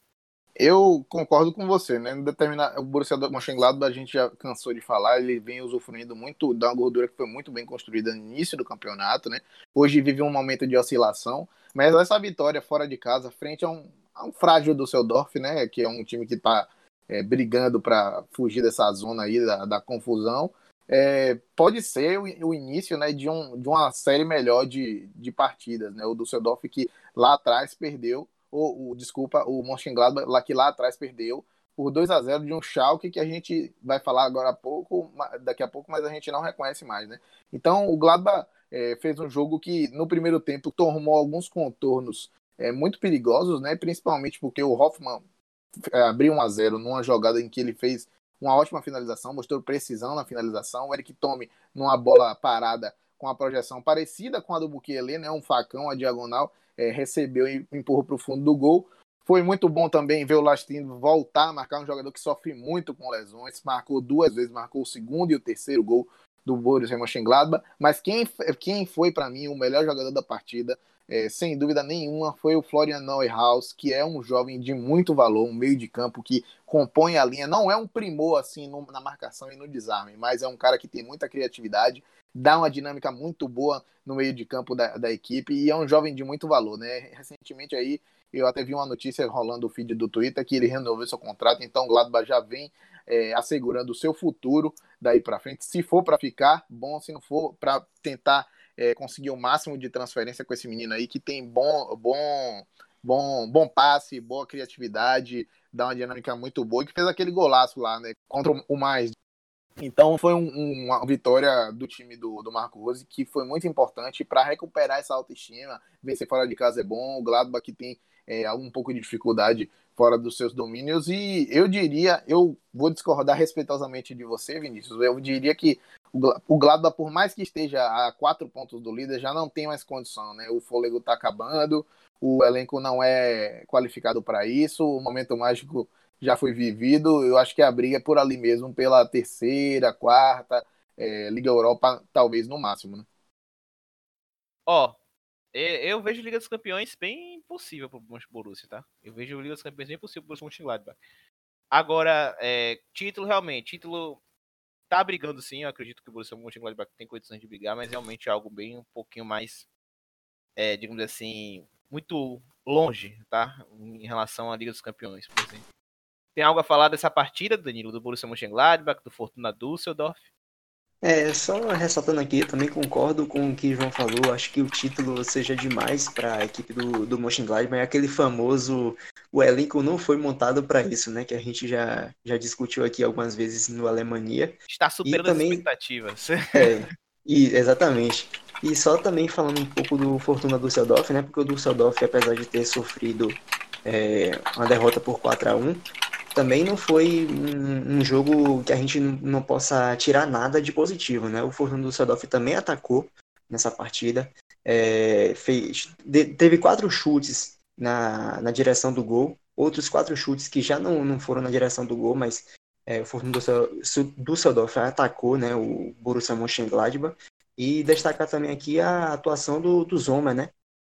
Eu concordo com você, né? Determinar, o Borussia Mönchengladbach a gente já cansou de falar, ele vem usufruindo muito da gordura que foi muito bem construída no início do campeonato, né? Hoje vive um momento de oscilação, mas essa vitória fora de casa, frente a um, a um frágil Düsseldorf, né? Que é um time que está é, brigando para fugir dessa zona aí da, da confusão, é, pode ser o, o, início né, de, um, de uma série melhor de, de partidas. Né? O Düsseldorf que lá atrás perdeu, ou, o, desculpa, o Mönchengladbach lá, que lá atrás perdeu por 2 a 0 de um Schalke que a gente vai falar agora a pouco, daqui a pouco, mas a gente não reconhece mais. Né? Então o Gladbach é, fez um jogo que no primeiro tempo tomou alguns contornos é, muito perigosos, né? principalmente porque o Hoffmann é, abriu 1 a 0 numa jogada em que ele fez uma ótima finalização, mostrou precisão na finalização. O Eric Tome, numa bola parada com a projeção parecida com a do Bukele, né? um facão, a diagonal, é, recebeu e empurrou para o fundo do gol. Foi muito bom também ver o Lastino voltar a marcar um jogador que sofre muito com lesões. Marcou duas vezes, marcou o segundo e o terceiro gol do Borussia Mönchengladbach. Mas quem, quem foi para mim o melhor jogador da partida é, sem dúvida nenhuma, foi o Florian Neuhaus, que é um jovem de muito valor, um meio de campo que compõe a linha. Não é um primor assim no, na marcação e no desarme, mas é um cara que tem muita criatividade, dá uma dinâmica muito boa no meio de campo da, da equipe e é um jovem de muito valor, né? Recentemente aí eu até vi uma notícia rolando o feed do Twitter que ele renovou seu contrato, então o Gladbach já vem é, assegurando o seu futuro daí para frente. Se for para ficar, bom, se não for para tentar é, conseguir o máximo de transferência com esse menino aí, que tem bom, bom, bom, bom passe, boa criatividade, dá uma dinâmica muito boa, e que fez aquele golaço lá, né, contra o mais. Então foi um, uma vitória do time do, do Marco Rose que foi muito importante para recuperar essa autoestima. Vencer fora de casa é bom, o Gladbach que tem é, um pouco de dificuldade fora dos seus domínios. E eu diria, eu vou discordar respeitosamente de você, Vinícius. Eu diria que o Gladbach, por mais que esteja a quatro pontos do líder, já não tem mais condição, né? O fôlego está acabando, o elenco não é qualificado para isso, o momento mágico já foi vivido. Eu acho que a briga é por ali mesmo, pela terceira, quarta, é, Liga Europa, talvez no máximo, né? Ó, oh, eu vejo Liga dos Campeões bem possível para o Borussia, tá? Eu vejo Liga dos Campeões bem possível para o Mönchengladbach. Agora, é, título realmente, título tá brigando sim, eu acredito que o Borussia Mönchengladbach tem condições de brigar, mas realmente é algo bem um pouquinho mais, é, digamos assim, muito longe, tá? Em relação à Liga dos Campeões, por exemplo. Tem algo a falar dessa partida, Danilo, do Borussia Mönchengladbach, do Fortuna Düsseldorf? É, só ressaltando aqui, eu também concordo com o que o João falou. Acho que o título seja demais para a equipe do, do Mönchengladbach. É aquele famoso. O elenco não foi montado para isso, né? Que a gente já, já discutiu aqui algumas vezes no Alemanha. Está superando também, as expectativas. É, E, exatamente. E só também falando um pouco do Fortuna Düsseldorf, né? Porque o Düsseldorf, apesar de ter sofrido é, uma derrota por 4 a 1 também não foi um, um, jogo que a gente não possa tirar nada de positivo, né? O Fortuna Düsseldorf também atacou nessa partida, é, fez, de, teve quatro chutes na, na direção do gol, outros quatro chutes que já não, não foram na direção do gol, mas é, o Fortuna Düsseldorf atacou né, o Borussia Mönchengladbach e destacar também aqui a atuação do, do Zoma, né?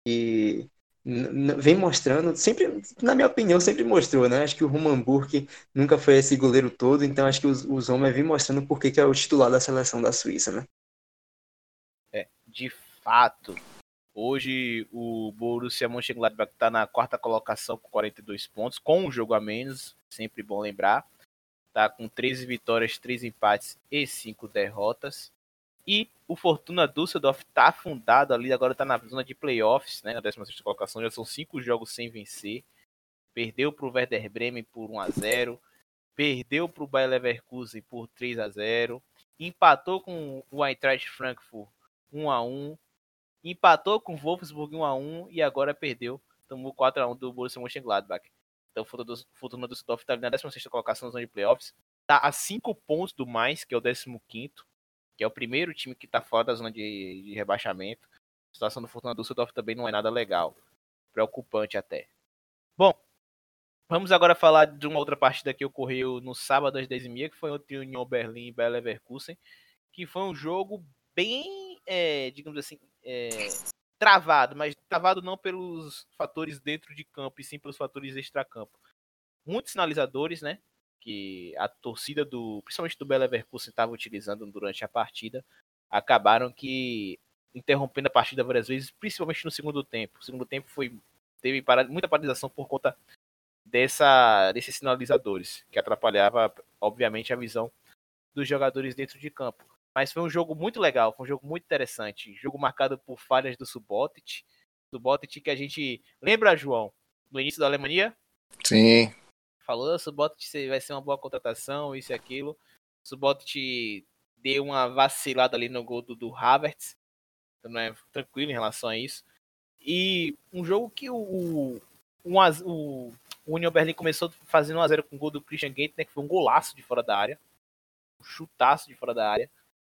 E vem mostrando, sempre, na minha opinião, sempre mostrou, né? Acho que o Roman Burke nunca foi esse goleiro todo, então acho que o, o Zoma vem mostrando por que é o titular da seleção da Suíça, né? É, de fato. Hoje o Borussia Mönchengladbach está na quarta colocação com 42 pontos, com um jogo a menos, sempre bom lembrar. Está com 13 vitórias, 3 empates e 5 derrotas. E o Fortuna Düsseldorf está afundado ali, agora está na zona de playoffs, né, na 16 colocação, já são 5 jogos sem vencer. Perdeu para o Werder Bremen por 1 a 0 perdeu para o Bayer Leverkusen por 3 a 0 empatou com o Eintracht Frankfurt 1 a 1 empatou com o Wolfsburg 1 a 1 e agora perdeu, tomou 4 a 1 do Borussia Mönchengladbach. Então o Fortuna Düsseldorf está ali na 16 colocação na zona de playoffs, está a 5 pontos do mais, que é o 15 que é o primeiro time que está fora da zona de, de, rebaixamento. A situação do Fortuna Düsseldorf também não é nada legal. Preocupante até. Bom, vamos agora falar de uma outra partida que ocorreu no sábado às 10h30, que foi entre Union Berlin e Bayer Leverkusen, que foi um jogo bem, é, digamos assim, é, travado, mas travado não pelos fatores dentro de campo, e sim pelos fatores extra-campo. Muitos sinalizadores, né? Que a torcida do, principalmente do Belo Leverkusen estava utilizando durante a partida, acabaram que interrompendo a partida várias vezes, principalmente no segundo tempo. O segundo tempo foi teve muita paralisação por conta dessa desses sinalizadores, que atrapalhava obviamente a visão dos jogadores dentro de campo. Mas foi um jogo muito legal, foi um jogo muito interessante, jogo marcado por falhas do Subotic, Subotic que a gente lembra, João, no início da Alemanha? Sim, falou, Subotic vai ser uma boa contratação, isso e aquilo. Subotic deu uma vacilada ali no gol do, do Havertz, então não é tranquilo em relação a isso. E um jogo que o, o, o, o Union Berlin começou fazendo 1x0 com o gol do Christian Gate, né, que foi um golaço de fora da área, um chutaço de fora da área,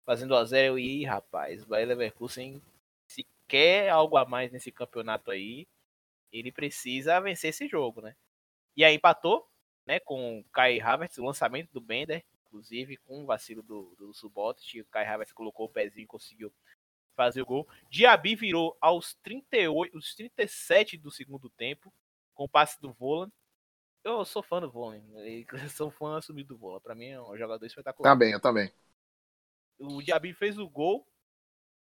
fazendo 1x0 e, rapaz, o Bayer Leverkusen, se quer algo a mais nesse campeonato aí, ele precisa vencer esse jogo, né? E aí empatou, né, com o Kai Havertz, o lançamento do Bender, inclusive com o vacilo do, do Subotic, o Kai Havertz colocou o pezinho e conseguiu fazer o gol. Diaby virou aos 38, os 37 do segundo tempo, com o passe do Volan. Eu sou fã do Volan, sou fã assumido do Volan, para mim é um jogador espetacular. Também, eu também. O Diaby fez o gol,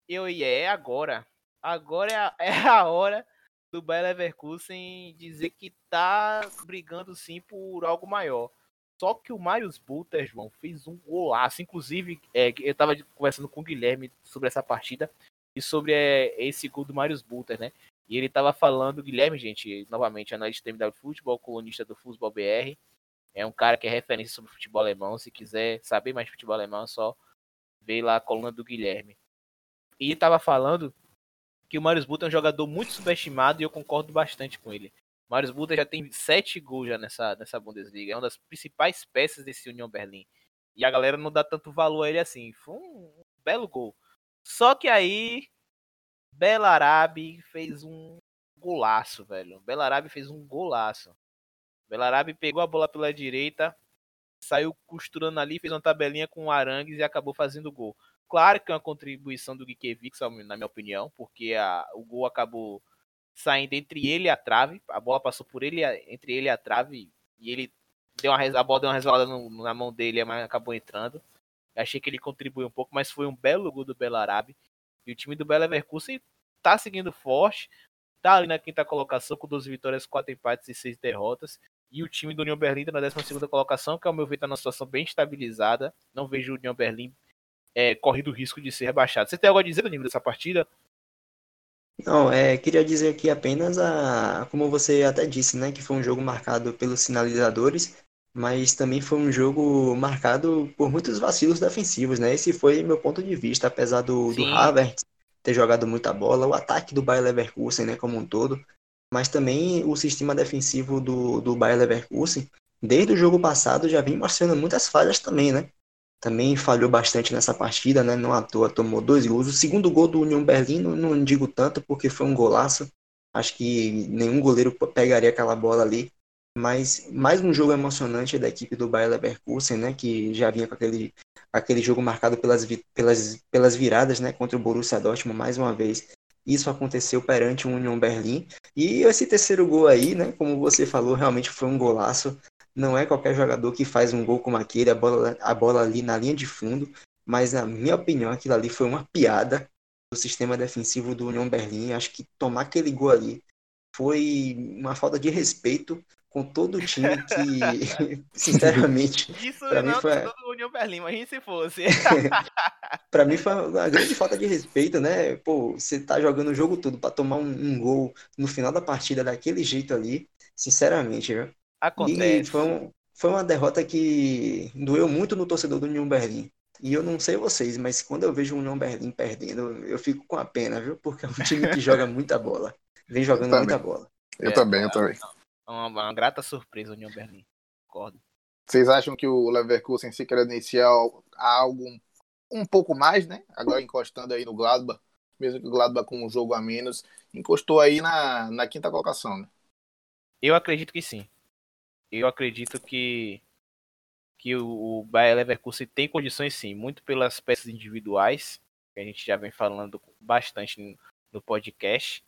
eu e é agora. Agora é a, é a hora do Bayer Leverkusen dizer que tá brigando sim por algo maior. Só que o Marius Buter, João, fez um golaço. Inclusive, é, eu tava conversando com o Guilherme sobre essa partida e sobre é, esse gol do Marius Buter, né? E ele tava falando, Guilherme, gente, novamente, analista de MW Futebol, colunista do Futebol BR. É um cara que é referência sobre futebol alemão. Se quiser saber mais de futebol alemão, é só ver lá a coluna do Guilherme. E tava falando que o Marius Buta é um jogador muito subestimado e eu concordo bastante com ele. O Marius Buta já tem sete gols já nessa, nessa Bundesliga, é uma das principais peças desse União Berlim. E a galera não dá tanto valor a ele assim. Foi um belo gol. Só que aí Belarabe fez um golaço, velho. Belarabe fez um golaço. Belarabe pegou a bola pela direita, saiu costurando ali, fez uma tabelinha com o Arangues e acabou fazendo gol. Claro que é uma contribuição do Gikiewicz, na minha opinião, porque a, o gol acabou saindo entre ele e a trave, a bola passou por ele, entre ele e a trave, e ele deu uma, a bola deu uma resvalada na mão dele, mas acabou entrando. Achei que ele contribuiu um pouco, mas foi um belo gol do Belarabe. E o time do Belo Leverkusen tá seguindo forte, tá ali na quinta colocação com 12 vitórias, 4 empates e 6 derrotas. E o time do União Berlim tá na 12 colocação, que ao meu ver tá numa situação bem estabilizada. Não vejo o União Berlim é, corre do risco de ser rebaixado. Você tem algo a dizer, Danilo, dessa partida? Não, é, queria dizer aqui apenas a, como você até disse, né, que foi um jogo marcado pelos sinalizadores mas também foi um jogo marcado por muitos vacilos defensivos, né? Esse foi meu ponto de vista, apesar do, do Havertz ter jogado muita bola, o ataque do Bayer Leverkusen, né, como um todo, mas também o sistema defensivo do, do Bayer Leverkusen, desde o jogo passado, já vem mostrando muitas falhas também, né? Também falhou bastante nessa partida, né? Não à toa tomou dois gols. O segundo gol do União Berlim, não, não digo tanto, porque foi um golaço. Acho que nenhum goleiro pegaria aquela bola ali. Mas mais um jogo emocionante da equipe do Bayer Leverkusen, né? Que já vinha com aquele, aquele jogo marcado pelas, pelas, pelas viradas, né? Contra o Borussia Dortmund mais uma vez. Isso aconteceu perante o Union Berlim. E esse terceiro gol aí, né? Como você falou, realmente foi um golaço. Não é qualquer jogador que faz um gol como aquele, a bola, a bola ali na linha de fundo. Mas, na minha opinião, aquilo ali foi uma piada do sistema defensivo do Union Berlim. Acho que tomar aquele gol ali foi uma falta de respeito com todo o time que, sinceramente, isso para mim foi do União Berlim, imagina se fosse. para mim foi uma grande falta de respeito, né? Pô, você tá jogando o jogo todo para tomar um, um, gol no final da partida daquele jeito ali, sinceramente, viu? Acontece. E foi, um, foi uma derrota que doeu muito no torcedor do União Berlim. E eu não sei vocês, mas quando eu vejo o União Berlim perdendo, eu fico com a pena, viu? Porque é um time que joga muita bola. Vem jogando muita bola. Eu é, também, eu também. Uma, uma grata surpresa, União Berlim. Concordo. Vocês acham que o Leverkusen se credencia a algo um pouco mais, né? Agora encostando aí no Gladbach, mesmo que o Gladbach com um jogo a menos, encostou aí na, na quinta colocação, né? Eu acredito que sim. Eu acredito que que o, o Bayer Leverkusen tem condições sim, muito pelas peças individuais, que a gente já vem falando bastante no podcast,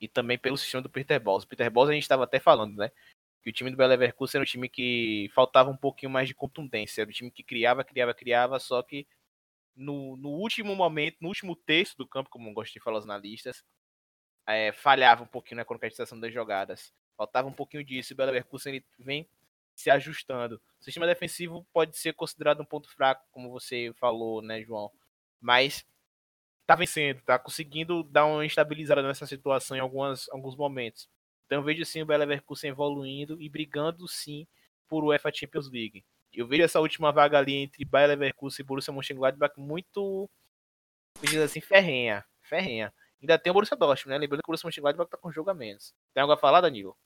e também pelo sistema do Peter. O Peter Bosz a gente estava até falando, né? Que o time do Bayer Leverkusen era um time que faltava um pouquinho mais de contundência, era um time que criava, criava, criava, só que no, no último momento, no último terço do campo, como gostei de falar os analistas, é, falhava um pouquinho na concretização das jogadas. Faltava um pouquinho disso. O ele vem se ajustando. O sistema defensivo pode ser considerado um ponto fraco, como você falou, né, João? Mas tá vencendo, tá conseguindo dar uma estabilizada nessa situação em algumas, alguns momentos. Então eu vejo sim o Bayer Leverkusen evoluindo e brigando sim por UEFA Champions League. Eu vejo essa última vaga ali entre Bayer Leverkusen e Borussia Mönchengladbach muito, dizer assim, ferrenha, ferrenha. Ainda tem o Borussia Dortmund, né? Lembrando que o Borussia Mönchengladbach tá com jogo a menos. Tem algo a falar, Danilo?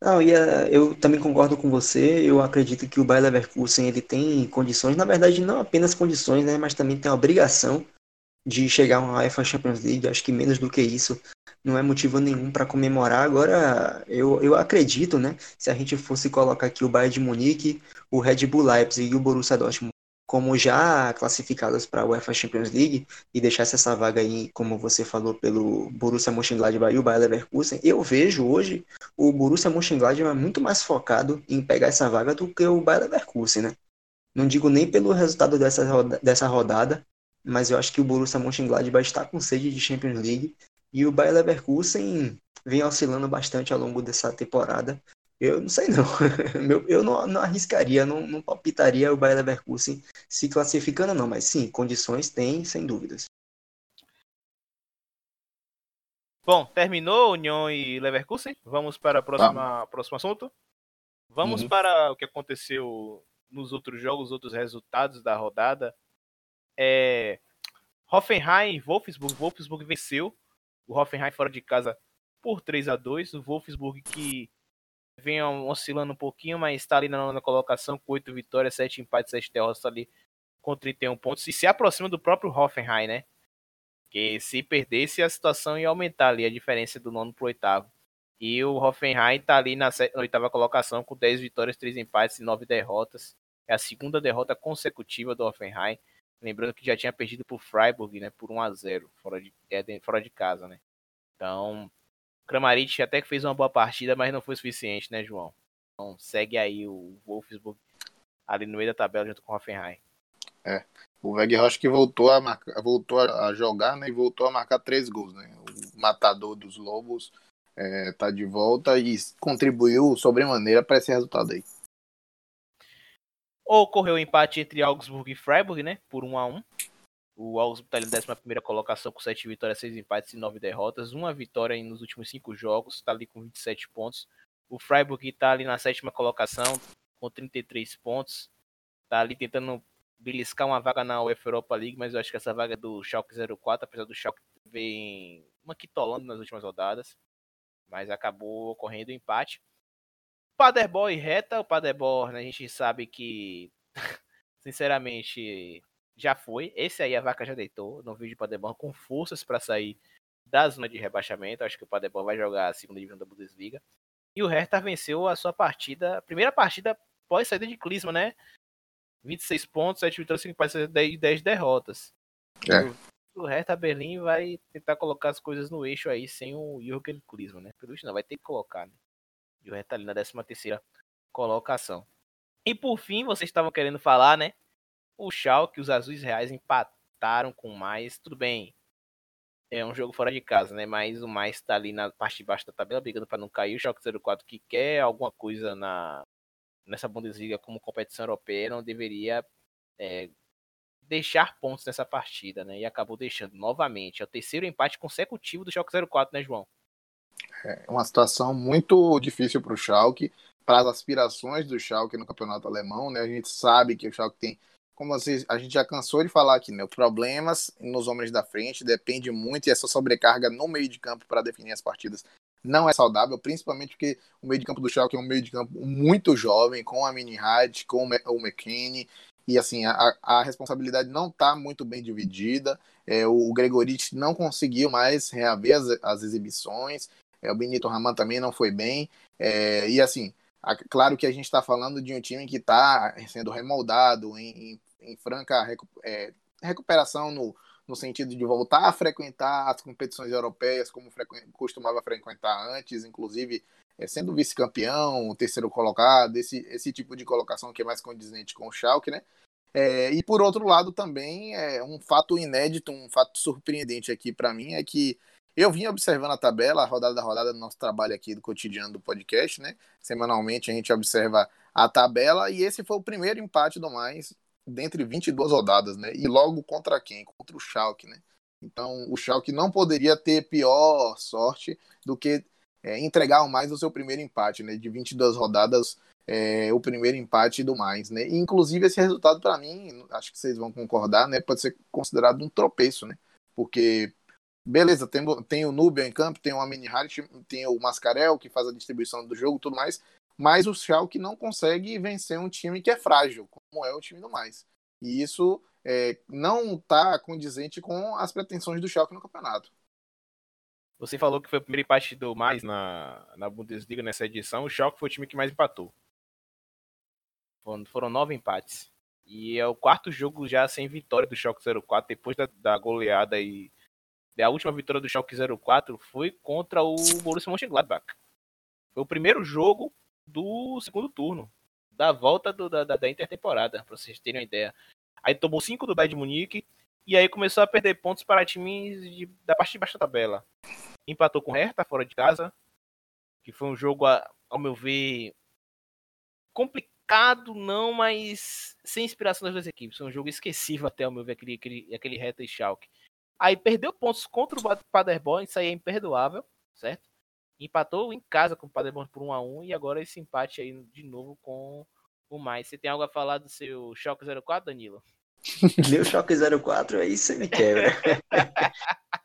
Não, e eh, eu também concordo com você. Eu acredito que o Bayer Leverkusen ele tem condições, na verdade não apenas condições, né, mas também tem a obrigação de chegar a uma UEFA Champions League. Acho que menos do que isso não é motivo nenhum para comemorar. Agora, eu, eu acredito, né, se a gente fosse colocar aqui o Bayern de Munique, o Red Bull Leipzig e o Borussia Dortmund como já classificados para a UEFA Champions League e deixasse essa vaga aí, como você falou, pelo Borussia Mönchengladbach e o Bayer Leverkusen, eu vejo hoje o Borussia Mönchengladbach muito mais focado em pegar essa vaga do que o Bayer Leverkusen, né? Não digo nem pelo resultado dessa, roda, dessa rodada, mas eu acho que o Borussia Mönchengladbach está com sede de Champions League e o Bayer Leverkusen vem oscilando bastante ao longo dessa temporada eu não sei não. Eu não, não arriscaria, não, não palpitaria o Bayer Leverkusen se classificando não, mas sim, condições tem, sem dúvidas. Bom, terminou União e Leverkusen. Vamos para o próximo, próximo assunto. Vamos uhum. para o que aconteceu nos outros jogos, outros resultados da rodada. É... Hoffenheim e Wolfsburg. Wolfsburg venceu o Hoffenheim fora de casa por 3 a 2 O Wolfsburg que vem oscilando um pouquinho, mas está ali na nona colocação com 8 vitórias, 7 empates, 7 derrotas ali com 31 pontos e se aproxima do próprio Hoffenheim, né? Que se perdesse a situação ia aumentar ali a diferença do nono para o oitavo. E o Hoffenheim está ali na oitava colocação com 10 vitórias, 3 empates e 9 derrotas. É a segunda derrota consecutiva do Hoffenheim. Lembrando que já tinha perdido para o Freiburg, né? Por 1 a 0 fora de, é, fora de casa, né? Então, Kramaric até que fez uma boa partida, mas não foi suficiente, né, João? Então segue aí o Wolfsburg ali no meio da tabela junto com o Hoffenheim. É. O Weghorst que voltou a marcar, voltou a jogar, né, e voltou a marcar três gols, né? O matador dos Lobos é, tá de volta e contribuiu sobremaneira para esse resultado aí. Ocorreu o empate entre Augsburg e Freiburg, né? Por 1 a 1 o Augsburg está na 11 colocação com 7 vitórias, 6 empates e 9 derrotas. Uma vitória nos últimos 5 jogos, está ali com 27 pontos. O Freiburg está ali na sétima colocação, com 33 pontos. Está ali tentando beliscar uma vaga na UEFA Europa League, mas eu acho que essa vaga é do Schalke 04, apesar do Schalke ver uma quitolando nas últimas rodadas, mas acabou ocorrendo o um empate. Paderborn e Reta, o Paderborn a gente sabe que, sinceramente, já foi. Esse aí a vaca já deitou. Não vejo o Paderborn com forças para sair da zona de rebaixamento. Acho que o Paderborn vai jogar a segunda divisão da Bundesliga. E o Hertha venceu a sua partida, a primeira partida pós saída de Klinsmann, né? 26 pontos, 7 vitórias, 5 empates, 10, 10 derrotas. É. O Hertha Berlim vai tentar colocar as coisas no eixo aí sem o Jürgen Klinsmann, né? Pelo não, vai ter que colocar, né? E o Hertha ali na 13 terceira colocação. E por fim, vocês estavam querendo falar, né? O Schalke, os Azuis Reais empataram com mais. Tudo bem, é um jogo fora de casa, né? Mas o mais tá ali na parte de baixo da tabela, brigando para não cair. O Schalke 04 que quer alguma coisa na nessa Bundesliga como competição europeia não deveria é, deixar pontos nessa partida, né? E acabou deixando novamente. É o terceiro empate consecutivo do Schalke 04, né, João? É uma situação muito difícil para o Schalke, para as aspirações do Schalke no campeonato alemão, né? A gente sabe que o Schalke tem como a gente já cansou de falar aqui, né? Problemas nos homens da frente depende muito e essa sobrecarga no meio de campo para definir as partidas não é saudável, principalmente porque o meio de campo do Schalke é um meio de campo muito jovem, com a Mini Hyde, com o McKinney, e assim, a, a responsabilidade não está muito bem dividida, é, o Gregorich não conseguiu mais reaver as, as exibições, é, o Benito Raman também não foi bem, é, e assim, claro que a gente está falando de um time que está sendo remoldado em, em em franca é, recuperação no, no sentido de voltar a frequentar as competições europeias como costumava frequentar antes, inclusive é, sendo vice-campeão, terceiro colocado, esse, esse tipo de colocação que é mais condizente com o Schalke, né? É, e por outro lado também é um fato inédito, um fato surpreendente aqui para mim é que eu vim observando a tabela, a rodada da rodada do nosso trabalho aqui do cotidiano do podcast, né? Semanalmente a gente observa a tabela e esse foi o primeiro empate do mais dentre 22 rodadas, né? E logo contra quem? Contra o Schalke, né? Então, o Schalke não poderia ter pior sorte do que é, entregar o mais no seu primeiro empate, né? De 22 rodadas, é, o primeiro empate do mais, né? E, inclusive, esse resultado, para mim, acho que vocês vão concordar, né? Pode ser considerado um tropeço, né? Porque, beleza, tem, tem o Nubia em campo, tem o Amini Harit, tem o Mascarel, que faz a distribuição do jogo tudo mais, mas o Schalke não consegue vencer um time que é frágil, como é o time do mais. E isso é, não está condizente com as pretensões do Schalke no campeonato. Você falou que foi o primeiro empate do mais na, na Bundesliga nessa edição. O Schalke foi o time que mais empatou. Foram, foram nove empates. E é o quarto jogo já sem vitória do Schalke 04, depois da, da goleada e a última vitória do Schalke 04 foi contra o Borussia Mönchengladbach. Foi o primeiro jogo do segundo turno, da volta do, da, da intertemporada, para vocês terem uma ideia. Aí tomou 5 do Bayern de Munique e aí começou a perder pontos para times de, da parte de baixo da tabela. Empatou com o Hertha fora de casa, que foi um jogo, ao meu ver, complicado não, mas sem inspiração das duas equipes. Foi um jogo esquecível até, ao meu ver, aquele, aquele, aquele Hertha e Schalke. Aí perdeu pontos contra o Paderborn, isso aí é imperdoável, certo? Empatou em casa com o Paderborn por 1 a 1 e agora esse empate aí de novo com o mais. Você tem algo a falar do seu Choque 04, Danilo? Meu Choque 04 aí você me quebra.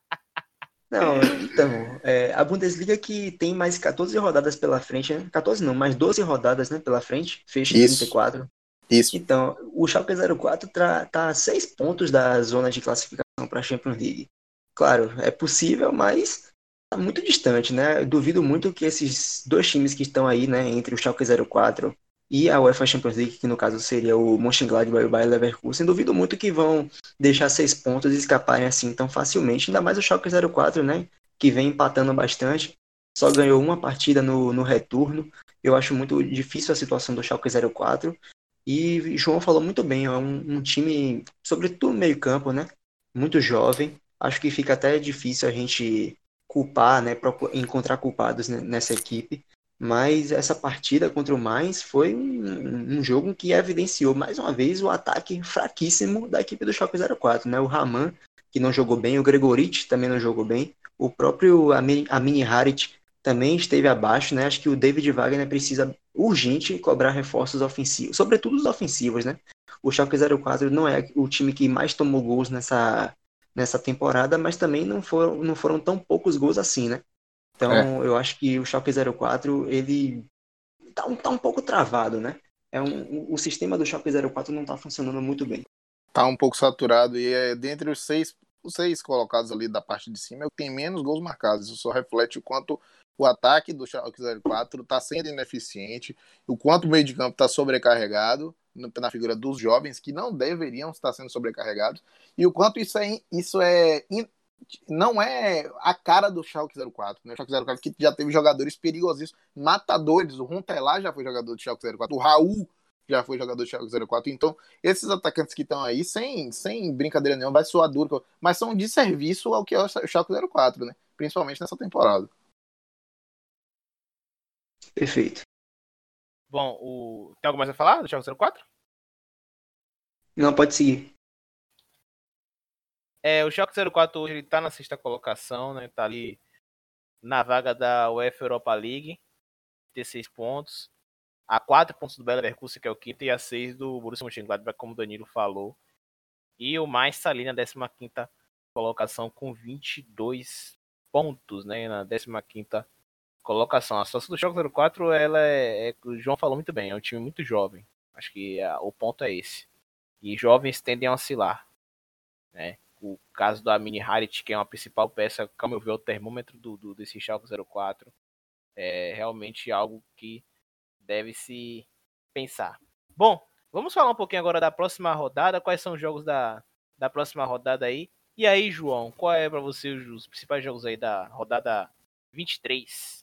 Não, então, é, a Bundesliga que tem mais 14 rodadas pela frente, né? 14 não, mais 12 rodadas né, pela frente, fecha Isso. 34. Isso. Então, o Schalke 04 tá, tá a 6 pontos da zona de classificação para a Champions League. Claro, é possível, mas Tá muito distante, né? Eu duvido muito que esses dois times que estão aí, né, entre o Schalke 04 e a UEFA Champions League, que no caso seria o Mönchengladbach e o Bayer Leverkusen, duvido muito que vão deixar seis pontos e escaparem assim tão facilmente, ainda mais o Schalke 04, né, que vem empatando bastante, só ganhou uma partida no, no retorno, eu acho muito difícil a situação do Schalke 04, e João falou muito bem, é um, um time, sobretudo meio campo, né, muito jovem, acho que fica até difícil a gente culpar, né, encontrar culpados nessa equipe. Mas essa partida contra o Mainz foi um, um, jogo que evidenciou mais uma vez o ataque fraquíssimo da equipe do Schalke 04, né? O Raman, que não jogou bem, o Gregorich também não jogou bem, o próprio Amini Harit também esteve abaixo, né? Acho que o David Wagner precisa urgente cobrar reforços ofensivos, sobretudo os ofensivos, né? O Schalke 04 não é o time que mais tomou gols nessa, nessa temporada, mas também não foram, não foram tão poucos gols assim, né? Então, é. eu acho que o Schalke 04, ele tá um, tá um pouco travado, né? É um, o sistema do Schalke 04 não tá funcionando muito bem. Tá um pouco saturado e é dentre os seis, os seis colocados ali da parte de cima, é o que tem menos gols marcados. Isso só reflete o quanto o ataque do Schalke 04 está sendo ineficiente, o quanto o meio de campo está sobrecarregado na figura dos jovens que não deveriam estar sendo sobrecarregados e o quanto isso é isso é não é a cara do Schalke 04, né? O Schalke 04 que já teve jogadores perigosíssimos, matadores, o Runtelar já foi jogador do Schalke 04, o Raul já foi jogador do Schalke 04. Então, esses atacantes que estão aí, sem, sem brincadeira nenhuma, vai soar duro, mas são de serviço ao que é o Schalke 04, né? Principalmente nessa temporada. Perfeito. Bom, o... tem algo mais a falar do Schalke 04? Não, pode seguir. É, o Schalke 04 hoje ele tá na sexta colocação, né? Tá ali na vaga da UEFA Europa League, 16 pontos. A 4 pontos do Bela Leverkusen, que é o quinto, e a 6 do Borussia Mönchengladbach, como o Danilo falou. E o mais tá ali na 15 colocação com 22 pontos, né? Na 15 colocação. A situação do Choque 04, ela é, é, o João falou muito bem, é um time muito jovem. Acho que a, o ponto é esse. E jovens tendem a oscilar. Né? O caso da Mini Harit, que é uma principal peça, como eu vi, é o termômetro do, do, desse Schalke 04, é realmente algo que deve se pensar. Bom, vamos falar um pouquinho agora da próxima rodada. Quais são os jogos da, da próxima rodada aí? E aí, João, qual é para você os, os principais jogos aí da rodada 23?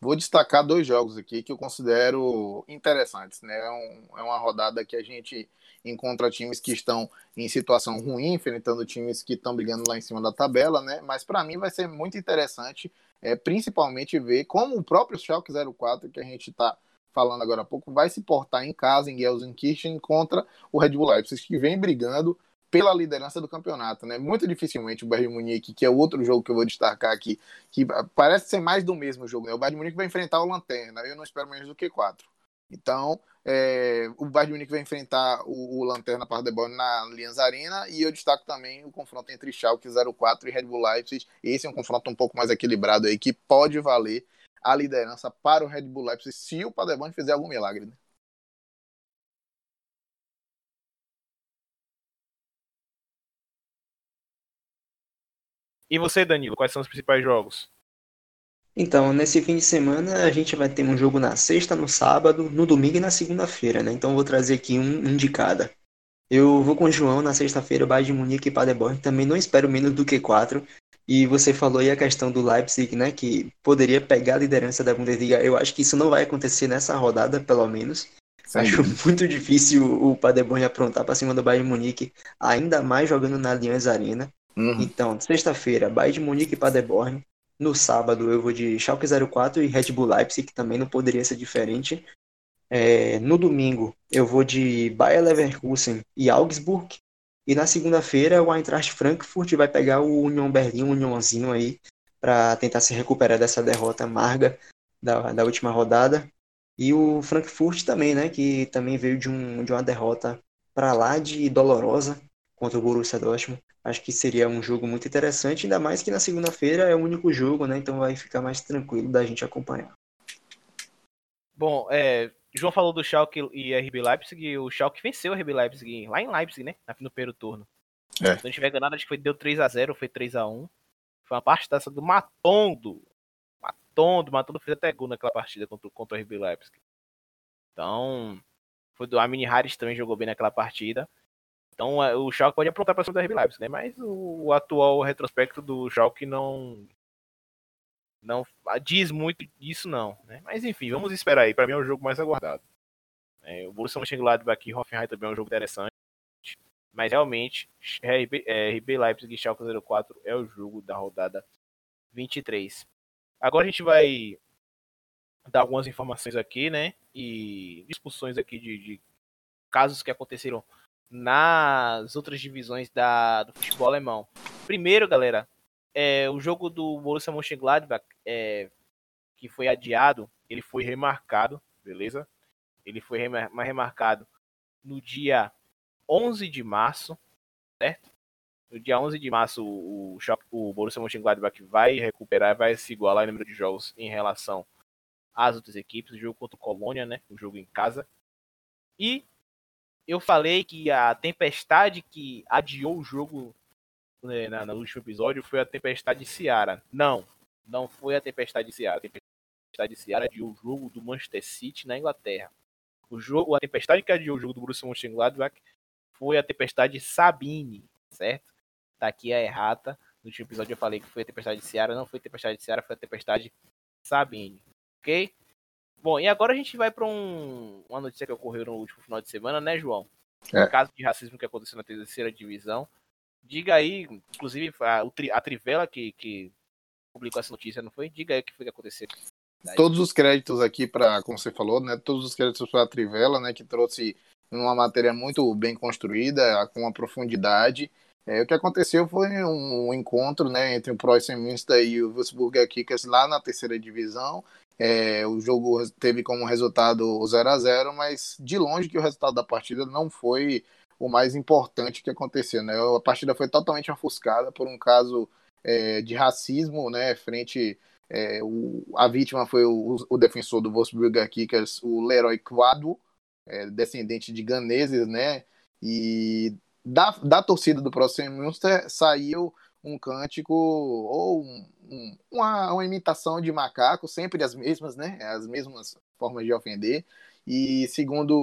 Vou destacar dois jogos aqui que eu considero interessantes. Né? É, um, é uma rodada que a gente encontra times que estão em situação ruim, enfrentando times que estão brigando lá em cima da tabela, né? Mas para mim vai ser muito interessante, é, principalmente ver como o próprio Schalke 04, que a gente está falando agora há pouco, vai se portar em casa, em Gelsenkirchen, contra o Red Bull Leipzig, que vem brigando pela liderança do campeonato, né? Muito dificilmente o Bayern Munique, que é outro jogo que eu vou destacar aqui, que parece ser mais do mesmo jogo, né? O Bayern Munique vai enfrentar o Lanterna, eu não espero menos do que quatro. Então, é, o Bayern Munique vai enfrentar o, o Lanterna Paderborn na Allianz Arena e eu destaco também o confronto entre Schalke 04 e Red Bull Leipzig. Esse é um confronto um pouco mais equilibrado aí que pode valer a liderança para o Red Bull Leipzig se o Paderborn fizer algum milagre. Né? E você, Danilo, quais são os principais jogos? Então, nesse fim de semana a gente vai ter um jogo na sexta, no sábado, no domingo e na segunda-feira, né? Então vou trazer aqui um, um de cada. Eu vou com o João na sexta-feira, Bayern de Munique e Paderborn. Também não espero menos do que quatro. E você falou aí a questão do Leipzig, né? Que poderia pegar a liderança da Bundesliga. Eu acho que isso não vai acontecer nessa rodada, pelo menos. Sim. Acho muito difícil o Paderborn aprontar para cima do Bayern de Munique, ainda mais jogando na Allianz Arena. Uhum. Então, sexta-feira, Bayern de Munique e Paderborn. No sábado, eu vou de Schalke 04 e Red Bull Leipzig, que também não poderia ser diferente. É, no domingo, eu vou de Bayer Leverkusen e Augsburg. E na segunda-feira, o Eintracht Frankfurt vai pegar o Union Berlin, um Unionzinho aí, para tentar se recuperar dessa derrota amarga da, da última rodada. E o Frankfurt também, né, que também veio de, um, de uma derrota para lá de dolorosa contra o Borussia Dortmund. Acho que seria um jogo muito interessante, ainda mais que na segunda-feira é o único jogo, né? Então vai ficar mais tranquilo da gente acompanhar. Bom, é, João falou do Schalke e RB Leipzig, e o Schalke venceu o RB Leipzig lá em Leipzig, né? No primeiro turno. É. Se não tiver enganado, acho que foi, deu 3 a 0 foi 3 a 1 Foi uma partida do Matondo. Matondo, Matondo fez até gol naquela partida contra, contra o RB Leipzig. Então, foi do Amini Harris também jogou bem naquela partida. Então o Schalke pode aprontar para cima do RB Leipzig, né? Mas o, o, atual retrospecto do Schalke não não diz muito disso não, né? Mas enfim, vamos esperar aí. Para mim é o jogo mais aguardado. É, o Borussia Mönchengladbach e Hoffenheim também é um jogo interessante. Mas realmente, RB, é, RB Leipzig e Schalke 04 é o jogo da rodada 23. Agora a gente vai dar algumas informações aqui, né? E discussões aqui de, de casos que aconteceram nas outras divisões da, do futebol alemão. Primeiro, galera, é, o jogo do Borussia Mönchengladbach é, que foi adiado, ele foi remarcado, beleza? Ele foi remarcado no dia 11 de março, certo? No dia 11 de março, o, o Borussia Mönchengladbach vai recuperar, vai se igualar em número de jogos em relação às outras equipes. O jogo contra o Colônia, né? O jogo em casa. E eu falei que a tempestade que adiou o jogo né, na, no último episódio foi a tempestade de Ciara. Não, não foi a tempestade de Ciara. A tempestade de Ciara adiou o jogo do Manchester City na Inglaterra. O jogo, a tempestade que adiou o jogo do Borussia Mönchengladbach foi a tempestade Sabine, certo? Tá aqui a errata. No último episódio eu falei que foi a tempestade de Ciara, não foi a tempestade de Ciara, foi a tempestade Sabine, ok? Bom, e agora a gente vai para um, uma notícia que ocorreu no último final de semana, né, João? É. caso de racismo que aconteceu na terceira divisão. Diga aí, inclusive a, a Trivela que, que publicou essa notícia, não foi? Diga aí o que foi que aconteceu. Todos os créditos aqui para, como você falou, né? Todos os créditos para a Trivela, né? Que trouxe uma matéria muito bem construída, com uma profundidade. É, o que aconteceu foi um, um encontro né, entre o Preußen Münster e o Wolfsburger Kickers lá na terceira divisão. É, o jogo teve como resultado o 0 a 0 mas de longe que o resultado da partida não foi o mais importante que aconteceu. Né? A partida foi totalmente ofuscada por um caso é, de racismo, né, frente. É, o, a vítima foi o, o, defensor do Wolfsburger Kickers, o Leroy Quadro, é, descendente de ganeses, né? E da, da torcida do Próximo Münster saiu um cântico ou um, um, uma, uma, imitação de macaco, sempre as mesmas, né? As mesmas formas de ofender. E segundo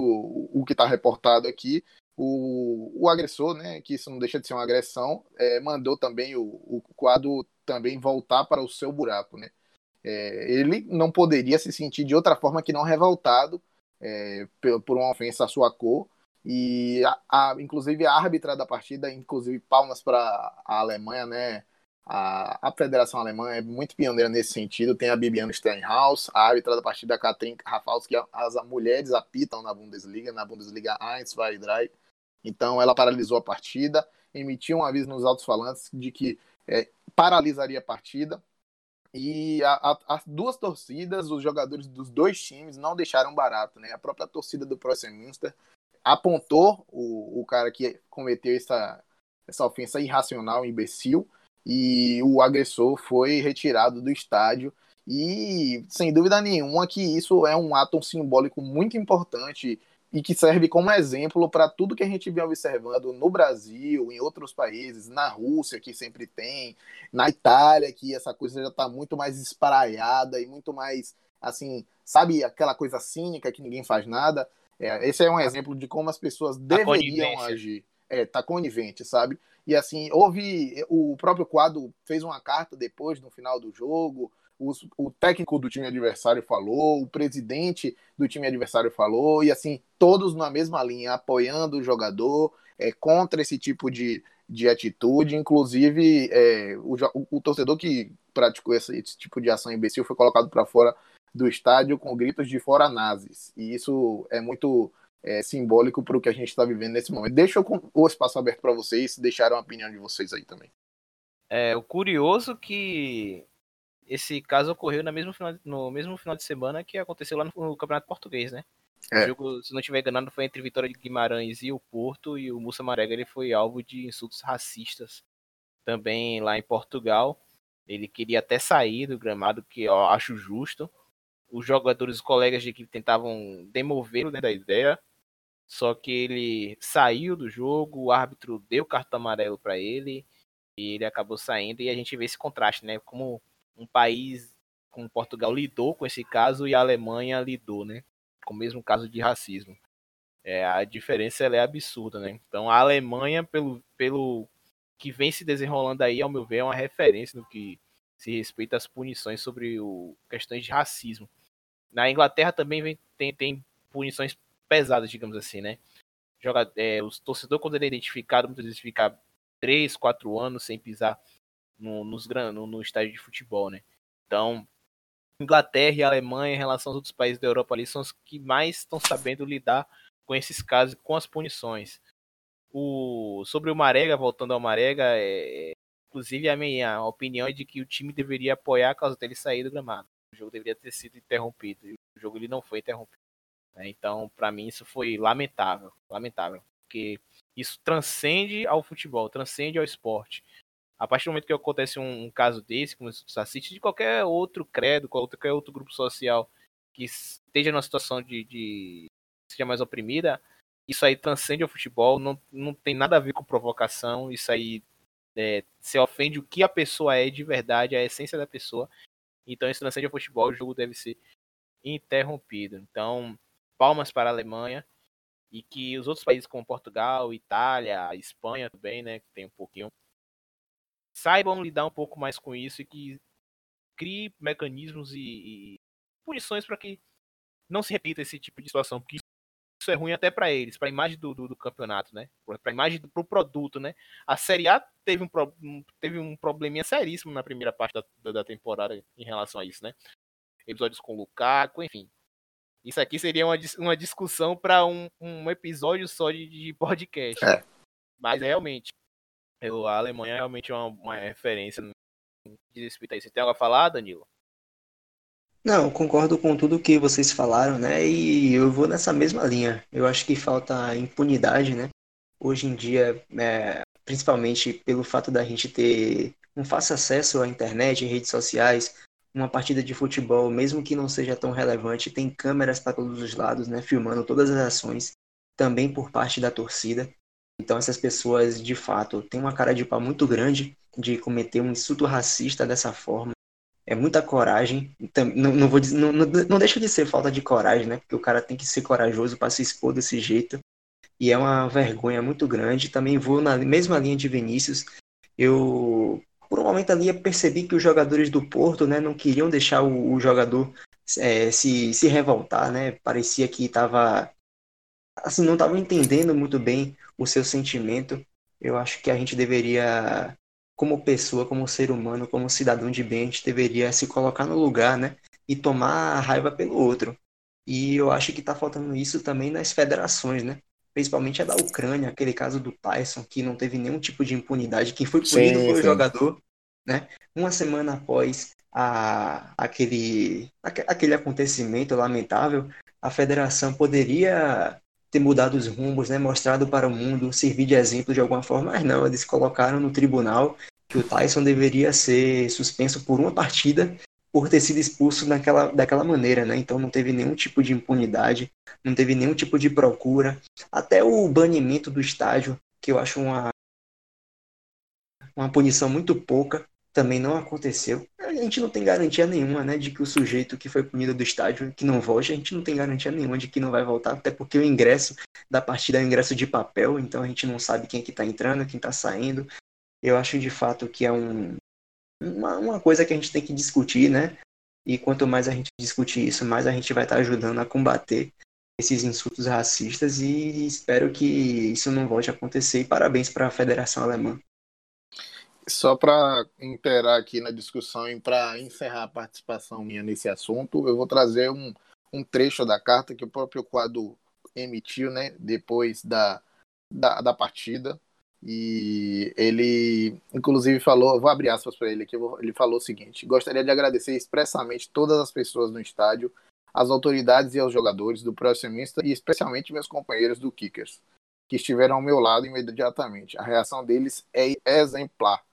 o, que está reportado aqui, o, o agressor, né? Que isso não deixa de ser uma agressão, é, mandou também o, o quadro também voltar para o seu buraco, né? É, ele não poderia se sentir de outra forma que não revoltado é, por, por uma ofensa à sua cor e a, a, inclusive a árbitra da partida, inclusive palmas para a Alemanha, né? A, a Federação Alemã é muito pioneira nesse sentido. Tem a Bibiana Steinhaus, a árbitra da partida, Katrin Rafalski, as mulheres apitam na Bundesliga, na Bundesliga 1, 2, 3. Então ela paralisou a partida, emitiu um aviso nos altos-falantes de que é, paralisaria a partida. E a, a, as duas torcidas, os jogadores dos dois times não deixaram barato, né? A própria torcida do Preußen Münster apontou o, o cara que cometeu essa, essa ofensa irracional, imbecil, e o agressor foi retirado do estádio. E sem dúvida nenhuma que isso é um ato simbólico muito importante e que serve como exemplo para tudo que a gente vem observando no Brasil, em outros países, na Rússia, que sempre tem, na Itália, que essa coisa já está muito mais espraiada e muito mais, assim, sabe, aquela coisa cínica que ninguém faz nada. É, esse é um exemplo de como as pessoas deveriam agir. É, tá conivente, sabe? E assim, houve. O próprio quadro fez uma carta depois, no final do jogo. Os, o técnico do time adversário falou, o presidente do time adversário falou, e assim, todos na mesma linha, apoiando o jogador, é, contra esse tipo de, de atitude. Inclusive, é, o, o, o torcedor que praticou esse, esse tipo de ação imbecil foi colocado para fora do estádio com gritos de fora nazis. E isso é muito é, simbólico para o que a gente está vivendo nesse momento. Deixa o espaço aberto para vocês, deixaram a opinião de vocês aí também. É, o curioso que esse caso ocorreu no mesmo final, no mesmo final de semana que aconteceu lá no, no Campeonato Português, né? É. O jogo, se não estiver enganado, foi entre Vitória de Guimarães e o Porto, e o Mussa Marega ele foi alvo de insultos racistas também lá em Portugal. Ele queria até sair do gramado, que eu acho justo, os jogadores, os colegas de equipe tentavam demovê-lo né, da ideia, só que ele saiu do jogo, o árbitro deu cartão amarelo para ele e ele acabou saindo e a gente vê esse contraste, né? Como um país como Portugal lidou com esse caso e a Alemanha lidou, né? Com o mesmo caso de racismo. É, a diferença é absurda, né? Então a Alemanha, pelo, pelo que vem se desenrolando aí, ao meu ver, é uma referência no que se respeita às punições sobre o, questões de racismo. Na Inglaterra também vem, tem, tem punições pesadas, digamos assim, né? Joga, é, os torcedor, quando ele é identificado, muitas vezes fica 3, 4 anos sem pisar no, nos, no, no estádio de futebol, né? Então, Inglaterra e Alemanha, em relação aos outros países da Europa ali, são os que mais estão sabendo lidar com esses casos, com as punições. O, sobre o Marega, voltando ao Marega, é, inclusive a minha opinião é de que o time deveria apoiar a causa dele sair do gramado. O jogo deveria ter sido interrompido. E o jogo ele não foi interrompido. Né? Então, para mim, isso foi lamentável. Lamentável. Porque isso transcende ao futebol, transcende ao esporte. A partir do momento que acontece um, um caso desse, como o assiste de qualquer outro credo, qualquer outro grupo social que esteja numa situação de, de seja mais oprimida, isso aí transcende ao futebol, não, não tem nada a ver com provocação, isso aí é, se ofende o que a pessoa é de verdade, a essência da pessoa. Então isso transcende ao futebol, o jogo deve ser interrompido. Então, palmas para a Alemanha e que os outros países como Portugal, Itália, Espanha também, né, que tem um pouquinho, saibam lidar um pouco mais com isso e que crie mecanismos e, e punições para que não se repita esse tipo de situação, porque isso é ruim até para eles, para a imagem do, do, do, campeonato, né? Para a imagem do pro produto, né? A Série A teve um, teve um probleminha seríssimo na primeira parte da, da temporada em relação a isso, né? Episódios com o Lukaku, enfim. Isso aqui seria uma, uma discussão para um, um episódio só de, de podcast. É. Mas realmente, eu, a Alemanha é realmente uma, uma referência de respeito a isso. Você tem algo a falar, Danilo? Não, concordo com tudo que vocês falaram, né? E eu vou nessa mesma linha. Eu acho que falta impunidade, né? Hoje em dia, é, principalmente pelo fato da gente ter um fácil acesso à internet, redes sociais, uma partida de futebol, mesmo que não seja tão relevante, tem câmeras para todos os lados, né? Filmando todas as ações, também por parte da torcida. Então essas pessoas, de fato, têm uma cara de pau muito grande de cometer um insulto racista dessa forma é muita coragem. Não, não, vou dizer, não, não, não deixa de ser falta de coragem, né? Porque o cara tem que ser corajoso para se expor desse jeito. E é uma vergonha muito grande. Também vou na mesma linha de Vinícius. Eu, por um momento ali, percebi que os jogadores do Porto né, não queriam deixar o, o jogador é, se, se revoltar, né? Parecia que estava. Assim, não estava entendendo muito bem o seu sentimento. Eu acho que a gente deveria como pessoa, como ser humano, como cidadão de bem, a gente deveria se colocar no lugar, né? E tomar a raiva pelo outro. E eu acho que está faltando isso também nas federações, né? Principalmente a da Ucrânia, aquele caso do Tyson, que não teve nenhum tipo de impunidade, que foi punido sim, pelo sim. jogador, né? Uma semana após a, aquele, aquele acontecimento lamentável, a federação poderia ter mudado os rumos, né, mostrado para o mundo, servir de exemplo de alguma forma, mas não, eles colocaram no tribunal que o Tyson deveria ser suspenso por uma partida por ter sido expulso daquela, daquela maneira, né? Então não teve nenhum tipo de impunidade, não teve nenhum tipo de procura. Até o banimento do estádio, que eu acho uma, uma punição muito pouca, também não aconteceu. A gente não tem garantia nenhuma, né, de que o sujeito que foi punido do estádio, que não volte, a gente não tem garantia nenhuma de que não vai voltar, até porque o ingresso da partida é um ingresso de papel, então a gente não sabe quem é que tá entrando, quem tá saindo, eu acho de fato que é um, uma, uma coisa que a gente tem que discutir, né? E quanto mais a gente discutir isso, mais a gente vai estar ajudando a combater esses insultos racistas e espero que isso não volte a acontecer. E parabéns para a Federação Alemã. Só para interar aqui na discussão e para encerrar a participação minha nesse assunto, eu vou trazer um, um trecho da carta que o próprio quadro emitiu né, depois da, da, da partida. E ele, inclusive, falou, vou abrir aspas para ele aqui, ele falou o seguinte: Gostaria de agradecer expressamente todas as pessoas no estádio, as autoridades e aos jogadores do Próximista e especialmente meus companheiros do Kickers, que estiveram ao meu lado imediatamente. A reação deles é exemplar.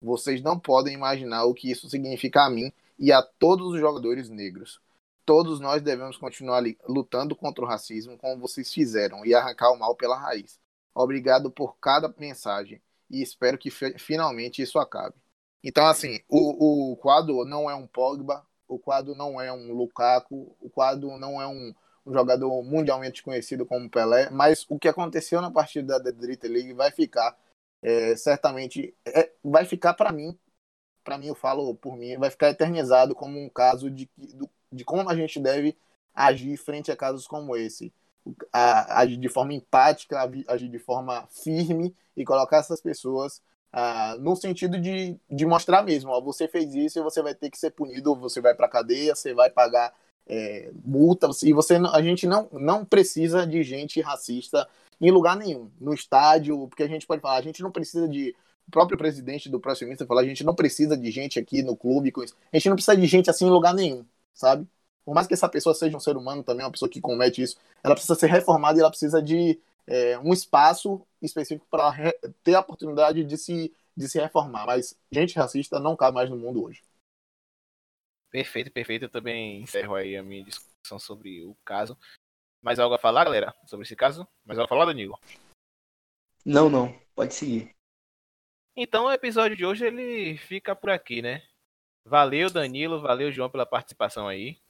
Vocês não podem imaginar o que isso significa a mim e a todos os jogadores negros. Todos nós devemos continuar lutando contra o racismo como vocês fizeram e arrancar o mal pela raiz. Obrigado por cada mensagem e espero que finalmente isso acabe. Então, assim, o, o quadro não é um Pogba, o quadro não é um Lukaku, o quadro não é um, um jogador mundialmente conhecido como Pelé, mas o que aconteceu na partida da Drita League vai ficar, é, certamente, é, vai ficar para mim, para mim eu falo por mim, vai ficar eternizado como um caso de, de, de como a gente deve agir frente a casos como esse agir de forma empática, agir de forma firme e colocar essas pessoas ah, no sentido de, de mostrar mesmo, ó, você fez isso e você vai ter que ser punido, você vai para cadeia, você vai pagar é, multa, e você, a gente não, não precisa de gente racista em lugar nenhum, no estádio, porque a gente pode falar, a gente não precisa de o próprio presidente do Próximo falou, a gente não precisa de gente aqui no clube. A gente não precisa de gente assim em lugar nenhum. sabe? Por mais que essa pessoa seja um ser humano também, uma pessoa que comete isso, ela precisa ser reformada e ela precisa de é, um espaço específico para ter a oportunidade de se, de se reformar. Mas gente racista não cabe mais no mundo hoje. Perfeito, perfeito. Eu também encerro aí a minha discussão sobre o caso. Mais algo a falar, galera, sobre esse caso? Mais algo a falar, Danilo? Não, não. Pode seguir. Então o episódio de hoje ele fica por aqui, né? Valeu, Danilo. Valeu, João, pela participação aí.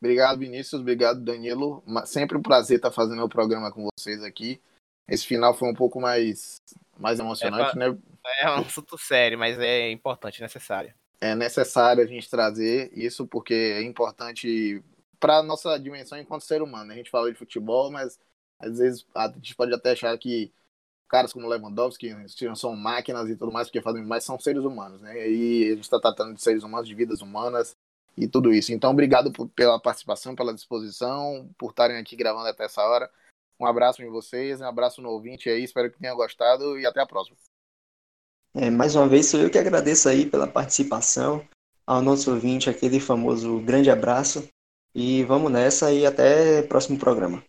Obrigado, Vinícius. Obrigado, Danilo. Sempre um prazer estar fazendo o programa com vocês aqui. Esse final foi um pouco mais, mais emocionante, é, né? É um assunto sério, mas é importante, necessário. É necessário a gente trazer isso porque é importante para nossa dimensão enquanto ser humano. A gente fala de futebol, mas às vezes a gente pode até achar que caras como Lewandowski são máquinas e tudo mais, porque fazem mais, são seres humanos, né? E a gente está tratando de seres humanos, de vidas humanas e tudo isso. Então, obrigado por, pela participação, pela disposição, por estarem aqui gravando até essa hora. Um abraço em vocês, um abraço no ouvinte aí, espero que tenha gostado e até a próxima. É, mais uma vez, sou eu que agradeço aí pela participação, ao nosso ouvinte, aquele famoso grande abraço, e vamos nessa e até o próximo programa.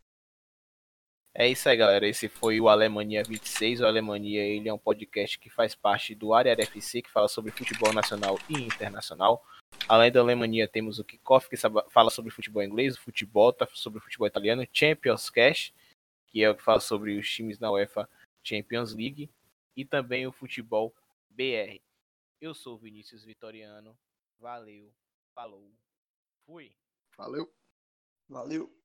É isso aí, galera. Esse foi o Alemanha 26. O Alemanha ele é um podcast que faz parte do Área FC, que fala sobre futebol nacional e internacional. Além da Alemanha, temos o Kickoff, que fala sobre futebol inglês, o futebol, tá sobre futebol italiano, Champions Cash, que é o que fala sobre os times na UEFA Champions League, e também o futebol BR. Eu sou Vinícius Vitoriano. Valeu, falou, fui. Valeu. Valeu.